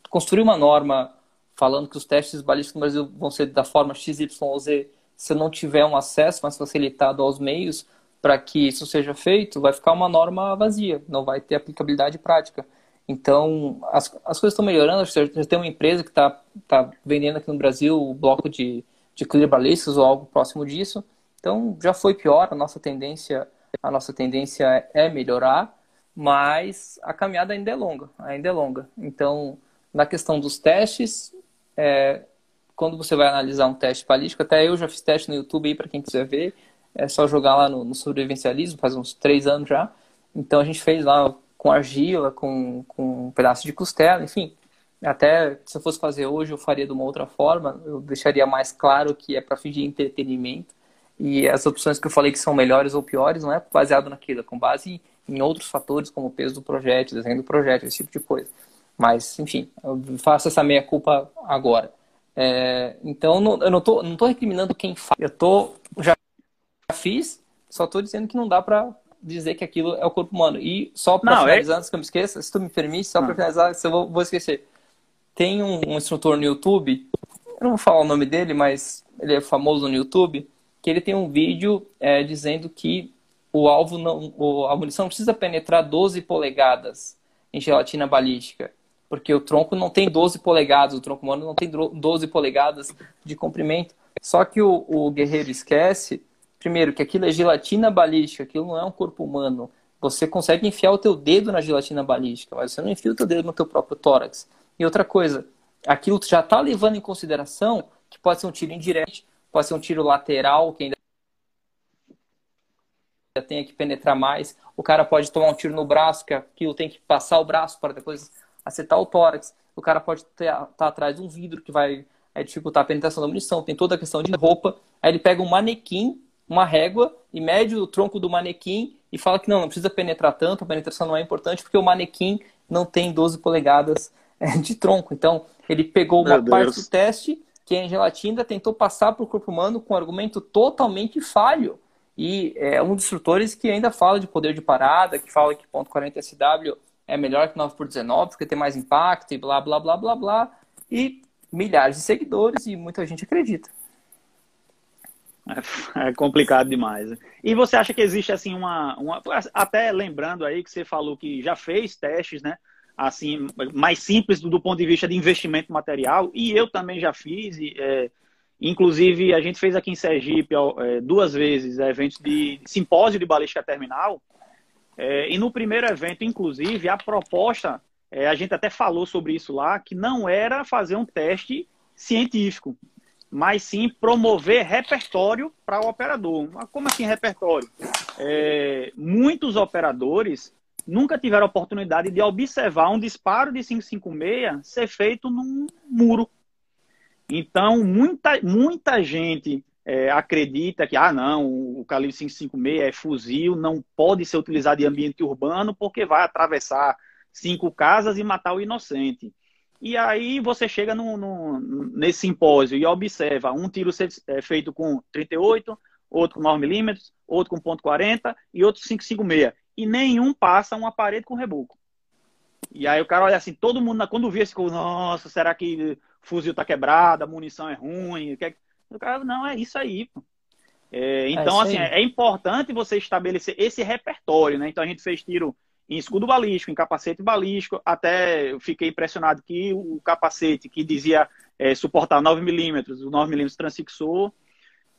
construir uma norma falando que os testes balísticos no Brasil vão ser da forma XYZ, se não tiver um acesso mais facilitado aos meios para que isso seja feito, vai ficar uma norma vazia, não vai ter aplicabilidade prática. Então, as, as coisas estão melhorando. Já tem uma empresa que está tá vendendo aqui no Brasil o bloco de, de clear balísticos ou algo próximo disso. Então, já foi pior. A nossa tendência, a nossa tendência é melhorar, mas a caminhada ainda é longa, ainda é longa. Então, na questão dos testes, é, quando você vai analisar um teste balístico, até eu já fiz teste no YouTube aí para quem quiser ver, é só jogar lá no, no, sobrevivencialismo, faz uns três anos já. Então a gente fez lá com argila, com, com um pedaço de costela, enfim. Até se eu fosse fazer hoje, eu faria de uma outra forma, eu deixaria mais claro que é para fins de entretenimento. E as opções que eu falei que são melhores ou piores não é baseado naquilo, é com base em outros fatores, como o peso do projeto, desenho do projeto, esse tipo de coisa. Mas, enfim, eu faço essa meia-culpa agora. É, então, não, eu não tô, não tô recriminando quem faz. Eu tô, já fiz, só tô dizendo que não dá para dizer que aquilo é o corpo humano. E só para finalizar, é... antes que eu me esqueça, se tu me permite, só para finalizar, eu vou, vou esquecer. Tem um, um, instrutor no YouTube, eu não vou falar o nome dele, mas ele é famoso no YouTube, que ele tem um vídeo é, dizendo que o alvo não, a munição precisa penetrar 12 polegadas em gelatina balística porque o tronco não tem 12 polegadas, o tronco humano não tem 12 polegadas de comprimento. Só que o, o guerreiro esquece, primeiro, que aquilo é gelatina balística, aquilo não é um corpo humano. Você consegue enfiar o teu dedo na gelatina balística, mas você não enfia o teu dedo no teu próprio tórax. E outra coisa, aquilo já está levando em consideração que pode ser um tiro indireto, pode ser um tiro lateral, que ainda tenha que penetrar mais. O cara pode tomar um tiro no braço, que aquilo tem que passar o braço para depois acertar o tórax. O cara pode estar tá atrás de um vidro que vai é, dificultar a penetração da munição. Tem toda a questão de roupa. Aí ele pega um manequim, uma régua, e mede o tronco do manequim e fala que não, não precisa penetrar tanto, a penetração não é importante porque o manequim não tem 12 polegadas é, de tronco. Então, ele pegou uma parte do teste, que é em gelatina, tentou passar para o corpo humano com um argumento totalmente falho. E é um dos instrutores que ainda fala de poder de parada, que fala que ponto .40 SW é melhor que 9 por 19 porque tem mais impacto e blá, blá, blá, blá, blá. E milhares de seguidores e muita gente acredita. É complicado demais. E você acha que existe assim uma, uma, até lembrando aí que você falou que já fez testes, né? Assim, mais simples do, ponto de vista de investimento material e eu também já fiz. É, inclusive a gente fez aqui em Sergipe é, duas vezes eventos de simpósio de balística terminal é, e no primeiro evento, inclusive, a proposta, é, a gente até falou sobre isso lá, que não era fazer um teste científico, mas sim promover repertório para o operador. Como assim repertório? É, muitos operadores nunca tiveram oportunidade de observar um disparo de 556 ser feito num muro. Então, muita, muita gente é, acredita que, ah, não, o calibre 556 é fuzil, não pode ser utilizado em ambiente urbano porque vai atravessar cinco casas e matar o inocente. E aí você chega no, no, nesse simpósio e observa um tiro é, feito com 38, outro com 9mm, outro com ponto .40 e outro 556. E nenhum passa uma parede com reboco. E aí o cara olha assim, todo mundo, quando vê esse, nossa, será que o fuzil tá quebrado, a munição é ruim? Que é o cara, não, é isso aí. É, então, é assim, é, é importante você estabelecer esse repertório, né? Então, a gente fez tiro em escudo balístico, em capacete balístico, até eu fiquei impressionado que o capacete que dizia é, suportar 9mm, o 9mm transfixou,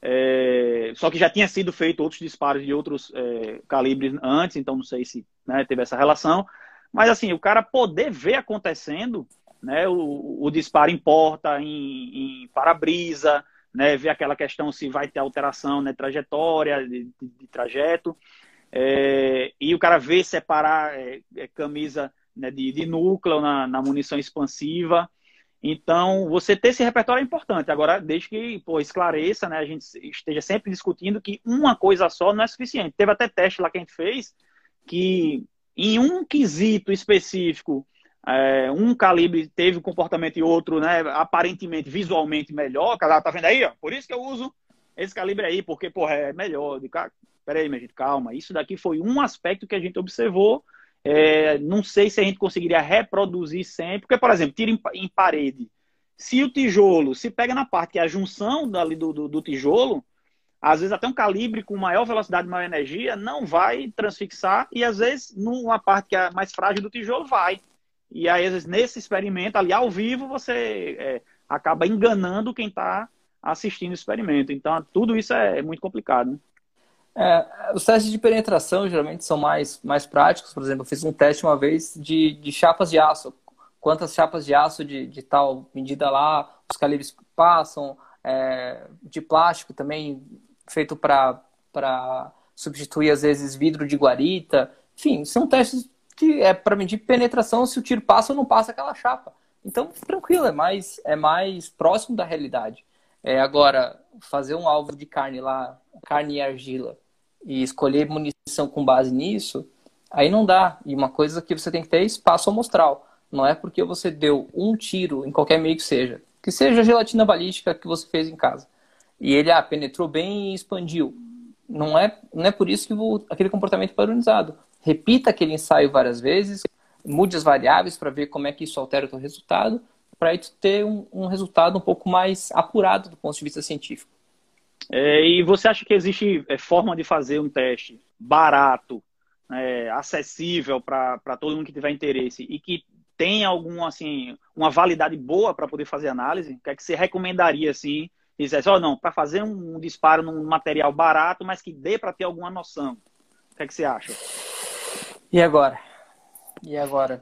é, só que já tinha sido feito outros disparos de outros é, calibres antes, então não sei se né, teve essa relação, mas assim, o cara poder ver acontecendo, né, o, o disparo em porta, em, em para-brisa, né, ver aquela questão se vai ter alteração, né, trajetória, de, de, de trajeto, é, e o cara vê separar é, é, camisa né, de, de, núcleo na, na, munição expansiva, Então, você ter esse repertório é importante. Agora, desde que pô, esclareça, né, a gente esteja sempre discutindo que uma coisa só não é suficiente. Teve até teste lá que a gente fez que em um quesito específico, é, um calibre teve um comportamento e outro, né, aparentemente, visualmente melhor. Tá vendo aí? Ó? Por isso que eu uso esse calibre aí, porque, porra, é melhor. Peraí, minha gente, calma. Isso daqui foi um aspecto que a gente observou é, não sei se a gente conseguiria reproduzir sempre, porque, por exemplo, tira em, em, parede. Se o tijolo se pega na parte que é a junção dali do, do, do, tijolo, às vezes até um calibre com maior velocidade, maior energia, não vai transfixar, e às vezes numa parte que é mais frágil do tijolo vai. E aí, às vezes, nesse experimento, ali ao vivo, você é, acaba enganando quem está assistindo o experimento. Então, tudo isso é, é muito complicado. Né? É, os testes de penetração geralmente são mais, mais práticos. Por exemplo, eu fiz um teste uma vez de, de chapas de aço. Quantas chapas de aço de, de tal medida lá os calibres passam. É, de plástico também, feito para substituir, às vezes, vidro de guarita. Enfim, são testes que é para medir penetração se o tiro passa ou não passa aquela chapa. Então, tranquilo, é mais, é mais próximo da realidade. É, agora, fazer um alvo de carne lá, carne e argila, e escolher munição com base nisso, aí não dá. E uma coisa que você tem que ter é espaço amostral. Não é porque você deu um tiro em qualquer meio que seja. Que seja gelatina balística que você fez em casa. E ele ah, penetrou bem e expandiu. Não é, não é por isso que o, aquele comportamento é padronizado. Repita aquele ensaio várias vezes, mude as variáveis para ver como é que isso altera o seu resultado, para ter um, um resultado um pouco mais apurado do ponto de vista científico. É, e você acha que existe é, forma de fazer um teste barato, é, acessível para todo mundo que tiver interesse e que tem algum assim uma validade boa para poder fazer análise? O que é que você recomendaria assim? Dizesse, ó, oh, não, para fazer um, um disparo num material barato, mas que dê para ter alguma noção. O que é que você acha? E agora? E agora?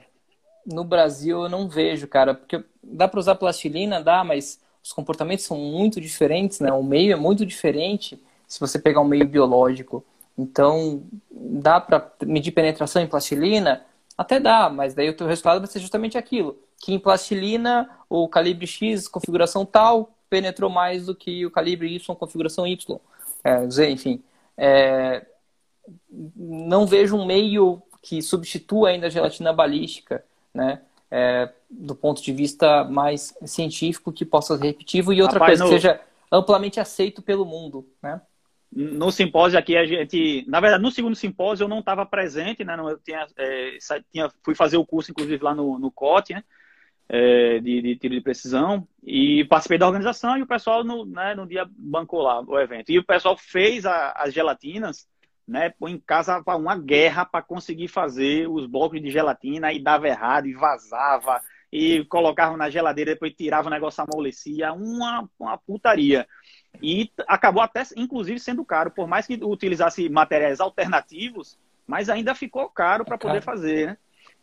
No Brasil eu não vejo, cara, porque dá para usar plastilina, dá, mas os comportamentos são muito diferentes, né? O meio é muito diferente se você pegar um meio biológico. Então, dá para medir penetração em plastilina? Até dá, mas daí o teu resultado vai ser justamente aquilo. Que em plastilina, o calibre X, configuração tal, penetrou mais do que o calibre Y, configuração Y. É, enfim, é, não vejo um meio que substitua ainda a gelatina balística, né? É, do ponto de vista mais científico que possa ser repetitivo e outra Rapaz, coisa, no... que seja amplamente aceito pelo mundo, né? No simpósio aqui, a gente, na verdade, no segundo simpósio eu não estava presente, né? Eu tinha, é, tinha, fui fazer o curso, inclusive, lá no, no COT, né? É, de, de, tiro de precisão e participei da organização e o pessoal no, né, no dia bancou lá o evento. E o pessoal fez a, as gelatinas né, em casa uma guerra para conseguir fazer os blocos de gelatina e dava errado e vazava e colocava na geladeira depois tirava o negócio amolecia. Uma, uma putaria. E acabou até inclusive sendo caro. Por mais que utilizasse materiais alternativos mas ainda ficou caro para poder fazer né?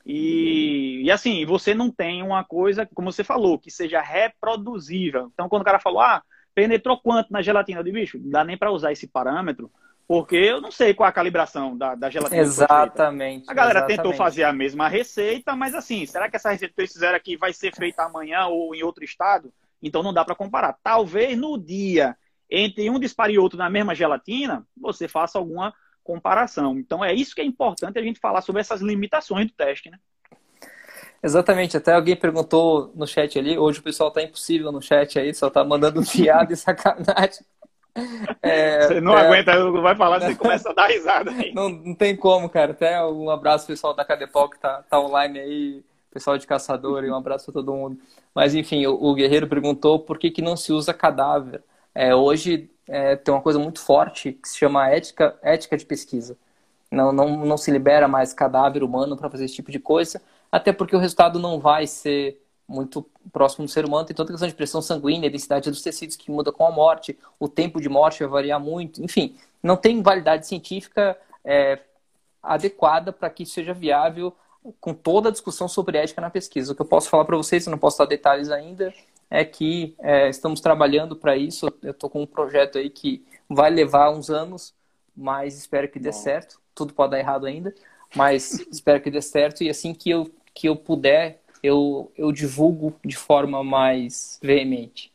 e, e assim você não tem uma coisa como você falou que seja reproduzível. Então quando o cara falou ah penetrou quanto na gelatina? De bicho não dá nem para usar esse parâmetro porque eu não sei qual a calibração da, da gelatina. Exatamente. A galera exatamente. tentou fazer a mesma receita, mas assim, será que essa receita que eles fizeram aqui vai ser feita amanhã ou em outro estado? Então não dá para comparar. Talvez no dia entre um disparo e outro na mesma gelatina, você faça alguma comparação. Então é isso que é importante a gente falar sobre essas limitações do teste, né? Exatamente, até alguém perguntou no chat ali, hoje o pessoal tá impossível no chat aí, só tá mandando piada e sacanagem. É, você não é... aguenta, não vai falar, você começa a dar risada aí. Não, não tem como, cara. Até um abraço pessoal da Cadepol que tá, tá online aí, pessoal de caçador, e um abraço para todo mundo. Mas enfim, o, o, Guerreiro perguntou por que, que não se usa cadáver. É, hoje é, tem uma coisa muito forte que se chama ética, ética de pesquisa. Não, não, não se libera mais cadáver humano para fazer esse tipo de coisa, até porque o resultado não vai ser muito próximo do ser humano, tem toda a questão de pressão sanguínea, densidade dos tecidos que muda com a morte, o tempo de morte vai variar muito, enfim, não tem validade científica é, adequada para que isso seja viável com toda a discussão sobre ética na pesquisa. O que eu posso falar para vocês, eu não posso dar detalhes ainda, é que é, estamos trabalhando para isso. Eu estou com um projeto aí que vai levar uns anos, mas espero que dê Bom. certo. Tudo pode dar errado ainda, mas espero que dê certo. E assim que eu, que eu puder eu, eu divulgo de forma mais veemente.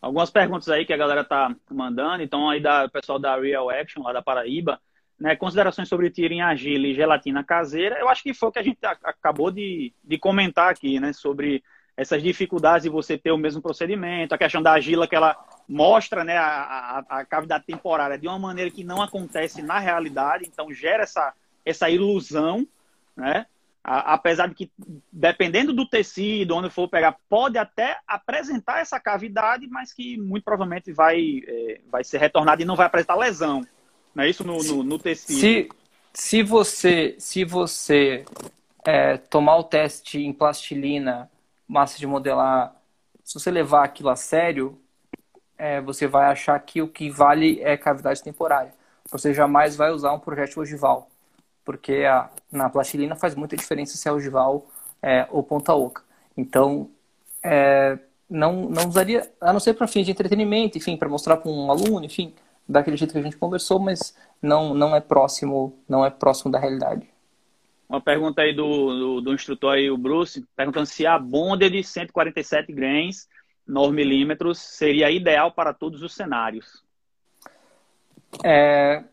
Algumas perguntas aí que a galera tá mandando, então aí da pessoal da Real Action, lá da Paraíba, né, considerações sobre tiro em argila e gelatina caseira, eu acho que foi o que a gente acabou de, de comentar aqui, né, sobre essas dificuldades de você ter o mesmo procedimento, a questão da argila que ela mostra né, a, a, a, cavidade temporária de uma maneira que não acontece na realidade, então gera essa, essa ilusão, né? Apesar de que, dependendo do tecido, onde for pegar, pode até apresentar essa cavidade, mas que muito provavelmente vai, é, vai ser retornada e não vai apresentar lesão. Não é isso no, no, no tecido? Se, se você, se você é, tomar o teste em plastilina massa de modelar, se você levar aquilo a sério, é, você vai achar que o que vale é cavidade temporária. Você jamais vai usar um projétil ogival, porque a, na plastilina faz muita diferença se é ogival é, ou ponta oca. Então, é, não, não usaria, a não ser para fins de entretenimento, enfim, para mostrar para um aluno, enfim, daquele jeito que a gente conversou, mas não, não é próximo, não é próximo da realidade. Uma pergunta aí do, do, do, instrutor aí, o Bruce, perguntando se a bonda de 147 grains, 9 milímetros, seria ideal para todos os cenários. É,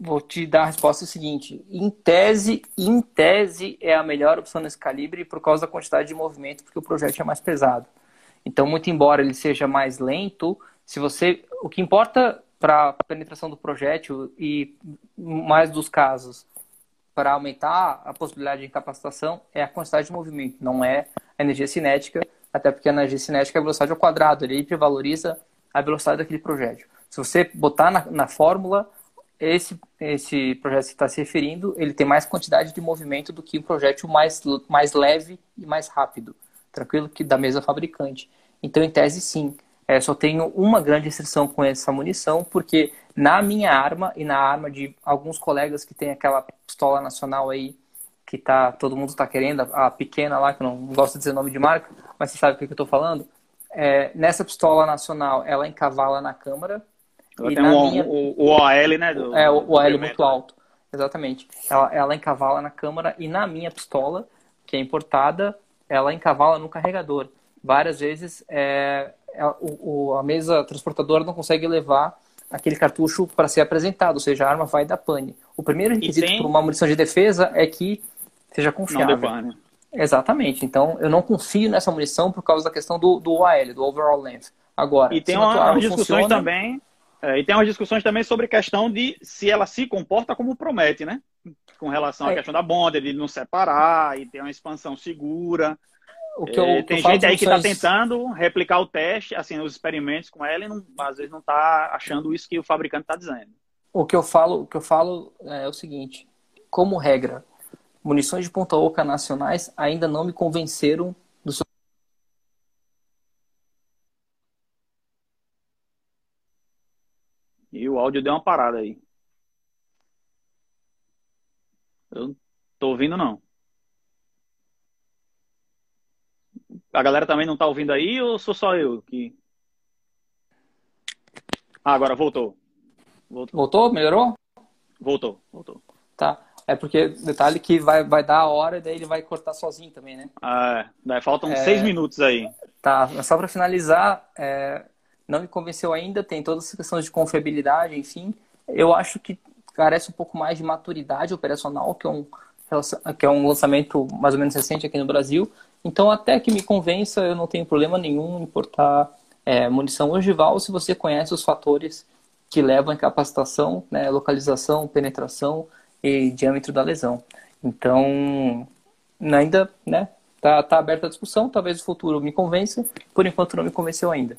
vou te dar a resposta seguinte. Em tese, em tese é a melhor opção nesse calibre por causa da quantidade de movimento, porque o projeto é mais pesado. Então, muito embora ele seja mais lento, se você, o que importa para a penetração do projétil e mais dos casos, para aumentar a possibilidade de incapacitação é a quantidade de movimento, não é a energia cinética, até porque a energia cinética é a velocidade ao quadrado, ele hipervaloriza a velocidade daquele projétil. Se você botar na, na fórmula, esse, esse projeto que está se referindo, ele tem mais quantidade de movimento do que um projétil mais, mais leve e mais rápido, tranquilo, que da mesma fabricante. Então, em tese, sim. É, só tenho uma grande restrição com essa munição, porque na minha arma e na arma de alguns colegas que tem aquela pistola nacional aí, que tá, todo mundo está querendo, a pequena lá, que eu não gosto de dizer nome de marca, mas você sabe o que, eu estou falando. É, nessa pistola nacional, ela encavala na câmara. Ela e tem um, minha... o, o OL, né? Do, é, o OL muito alto. Exatamente. Ela, ela encavala na câmara e na minha pistola, que é importada, ela encavala no carregador. Várias vezes é, a, é, o, a mesa transportadora não consegue levar aquele cartucho para ser apresentado, ou seja, a arma vai da pane. O primeiro requisito tem... para uma munição de defesa é que seja confiável. Não pane. Exatamente. Então, eu não confio nessa munição por causa da questão do, do OL, do Overall Length. Agora, e tem uma, umas discussões funciona... também, é, e tem umas discussões também sobre a questão de se ela se comporta como promete, né? Com relação à é. questão da bonda, de não separar e ter uma expansão segura. O que eu, é, tem gente aí que está tentando replicar o teste, assim, os experimentos com ela e não, às vezes não está achando isso que o fabricante está dizendo. O que eu falo, o que eu falo é o seguinte: como regra, munições de ponta oca nacionais ainda não me convenceram do seu E o áudio deu uma parada aí. Eu não tô ouvindo não. A galera também não tá ouvindo aí ou sou só eu que. Ah, agora voltou. Voltou? Voltou? Melhorou? Voltou, voltou. Tá. É porque, detalhe que vai, vai dar a hora e daí ele vai cortar sozinho também, né? Ah, é. Daí faltam é... seis minutos aí. Tá, só para finalizar, é... não me convenceu ainda, tem todas as questões de confiabilidade, enfim. Eu acho que carece um pouco mais de maturidade operacional, que é um, que é um lançamento mais ou menos recente aqui no Brasil. Então, até que me convença, eu não tenho problema nenhum em importar é, munição ogival se você conhece os fatores que levam à incapacitação, né, localização, penetração e diâmetro da lesão. Então, ainda, né, tá, tá aberta a discussão, talvez o futuro me convença, por enquanto não me convenceu ainda.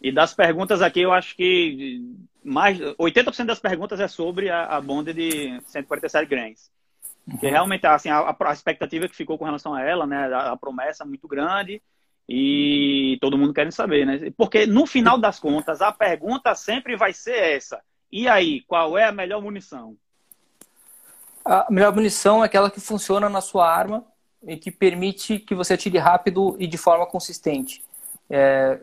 E das perguntas aqui, eu acho que mais 80% das perguntas é sobre a, a bonda de 147 grains. Uhum. realmente, assim, a, a, expectativa que ficou com relação a ela, né? A, a, promessa muito grande e todo mundo querendo saber, né? Porque no final das contas, a pergunta sempre vai ser essa. E aí, qual é a melhor munição? A melhor munição é aquela que funciona na sua arma e que permite que você atire rápido e de forma consistente. É,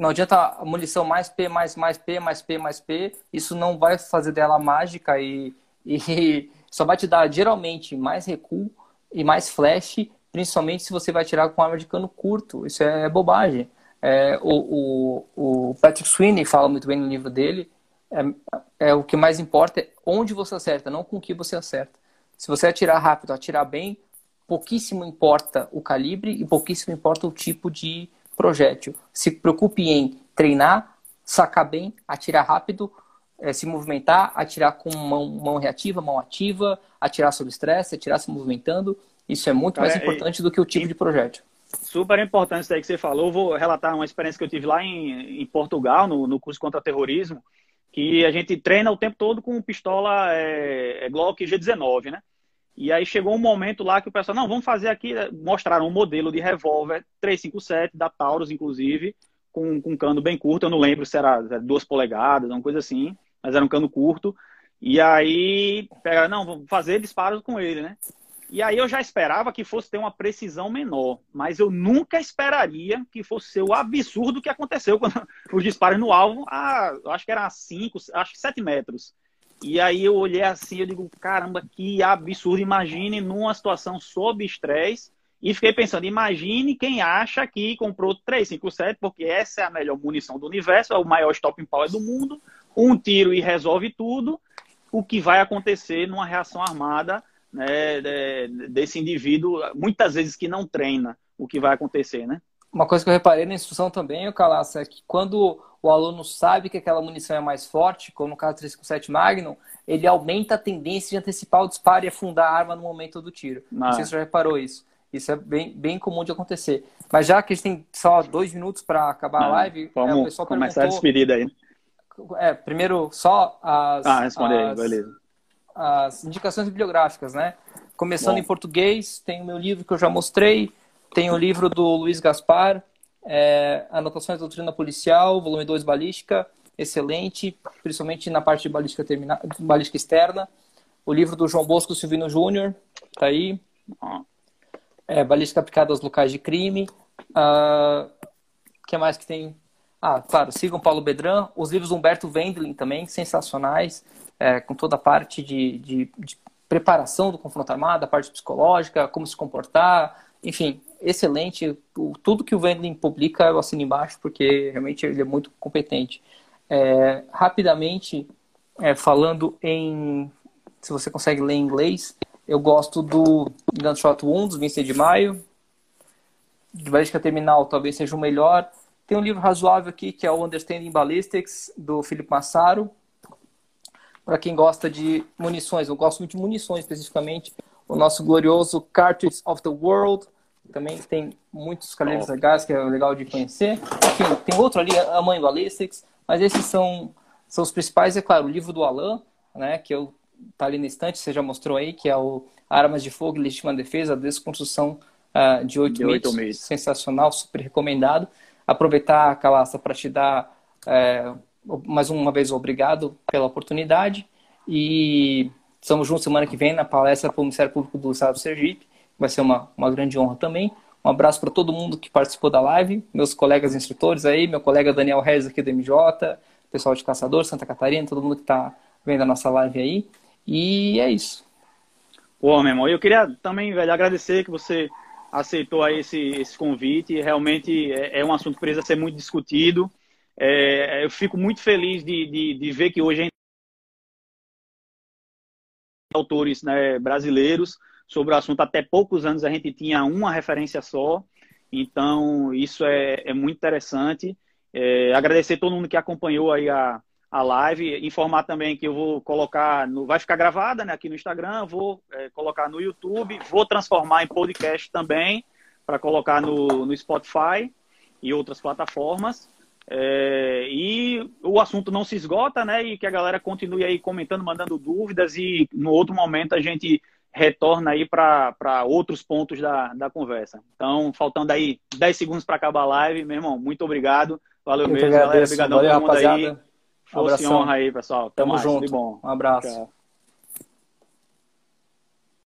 não adianta a munição mais P, mais, mais P, mais P, mais P. Isso não vai fazer dela mágica e, e só vai te dar geralmente mais recuo e mais flash principalmente se você vai tirar com arma de cano curto. Isso é bobagem. É, o, o, o, Patrick Sweeney fala muito bem no livro dele. É, é, o que mais importa é onde você acerta, não com que você acerta. Se você atirar rápido, atirar bem, pouquíssimo importa o calibre e pouquíssimo importa o tipo de projétil. Se preocupe em treinar, sacar bem, atirar rápido, é, se movimentar, atirar com mão, mão reativa, mão ativa, atirar sob estresse, atirar se movimentando. Isso é muito mais é, importante do que o tipo de projétil. Super importante isso aí que você falou. vou relatar uma experiência que eu tive lá em, em Portugal, no, no curso contra terrorismo, que a gente treina o tempo todo com pistola é, é Glock G19, né? E aí chegou um momento lá que o pessoal, não, vamos fazer aqui, mostraram um modelo de revólver 357, da Taurus, inclusive, com, com um cano bem curto, eu não lembro se era duas polegadas, uma coisa assim, mas era um cano curto. E aí, pega, não, vamos fazer disparos com ele, né? E aí eu já esperava que fosse ter uma precisão menor, mas eu nunca esperaria que fosse ser o absurdo que aconteceu quando os disparos no alvo, ah, acho que era 5, acho que 7 metros. E aí eu olhei assim, eu digo, caramba, que absurdo. Imagine numa situação sob estresse. E fiquei pensando, imagine quem acha que comprou 357, porque essa é a melhor munição do universo, é o maior stop power do mundo, um tiro e resolve tudo. O que vai acontecer numa reação armada né, desse indivíduo, muitas vezes que não treina, o que vai acontecer, né? Uma coisa que eu reparei na instrução também, o Calaça, é que quando o aluno sabe que aquela munição é mais forte, como no caso do 357 Magnum, ele aumenta a tendência de antecipar o disparo e afundar a arma no momento do tiro. Não, Não sei se você já reparou isso. Isso é bem, bem comum de acontecer. Mas já que a gente tem só dois minutos para acabar Não, a live, vamos é, o pessoal começar a despedida aí. É, primeiro só as, ah, as, aí, as indicações bibliográficas, né? Começando Bom. em português, tem o meu livro que eu já mostrei, tem o livro do Luiz Gaspar, é, Anotações da Doutrina Policial, volume 2, Balística, excelente, principalmente na parte de balística, termina, balística externa. O livro do João Bosco Silvino Júnior, tá aí. É, balística aplicada aos locais de crime. O ah, que mais que tem? Ah, claro, sigam Paulo Bedran. Os livros do Humberto Wendling também, sensacionais, é, com toda a parte de, de, de preparação do confronto armado, a parte psicológica, como se comportar, enfim, excelente. Tudo que o Wendling publica eu assino embaixo, porque realmente ele é muito competente. É, rapidamente, é, falando em. Se você consegue ler em inglês, eu gosto do Gunshot Wounds, 26 de maio. De Balística Terminal talvez seja o melhor. Tem um livro razoável aqui que é o Understanding Ballistics, do Felipe Massaro. Para quem gosta de munições, eu gosto muito de munições especificamente o nosso glorioso Cartridge of the World. Também tem muitos oh. legais que é legal de conhecer. Enfim, tem outro ali, a Mãe Ballistics, mas esses são, são os principais. É claro, o livro do Alain, né, que eu, tá ali na estante, você já mostrou aí, que é o Armas de Fogo e Legítima Defesa, a Desconstrução uh, de Oito mitos. Sensacional, super recomendado. Aproveitar a calaça para te dar é, mais uma vez obrigado pela oportunidade e Estamos juntos semana que vem na palestra para o Ministério Público do Estado do Sergipe. Vai ser uma, uma grande honra também. Um abraço para todo mundo que participou da live, meus colegas instrutores aí, meu colega Daniel Reis aqui do MJ, pessoal de Caçador, Santa Catarina, todo mundo que está vendo a nossa live aí. E é isso. Pô, meu irmão, eu queria também, velho, agradecer que você aceitou aí esse, esse convite. Realmente é, é um assunto que precisa ser muito discutido. É, eu fico muito feliz de, de, de ver que hoje a autores né, brasileiros sobre o assunto. Até poucos anos a gente tinha uma referência só, então isso é, é muito interessante. É, agradecer todo mundo que acompanhou aí a, a live, informar também que eu vou colocar, no, vai ficar gravada né, aqui no Instagram, vou é, colocar no YouTube, vou transformar em podcast também, para colocar no, no Spotify e outras plataformas. É, e o assunto não se esgota, né? E que a galera continue aí comentando, mandando dúvidas e no outro momento a gente retorna aí para outros pontos da, da conversa. Então, faltando aí 10 segundos para acabar a live, meu irmão, muito obrigado. Valeu Eu mesmo, galera. Obrigadão Valeu, rapaziada. aí. Fosse honra aí, pessoal. Tamo mais. junto. Tudo bom. Um abraço. Tchau.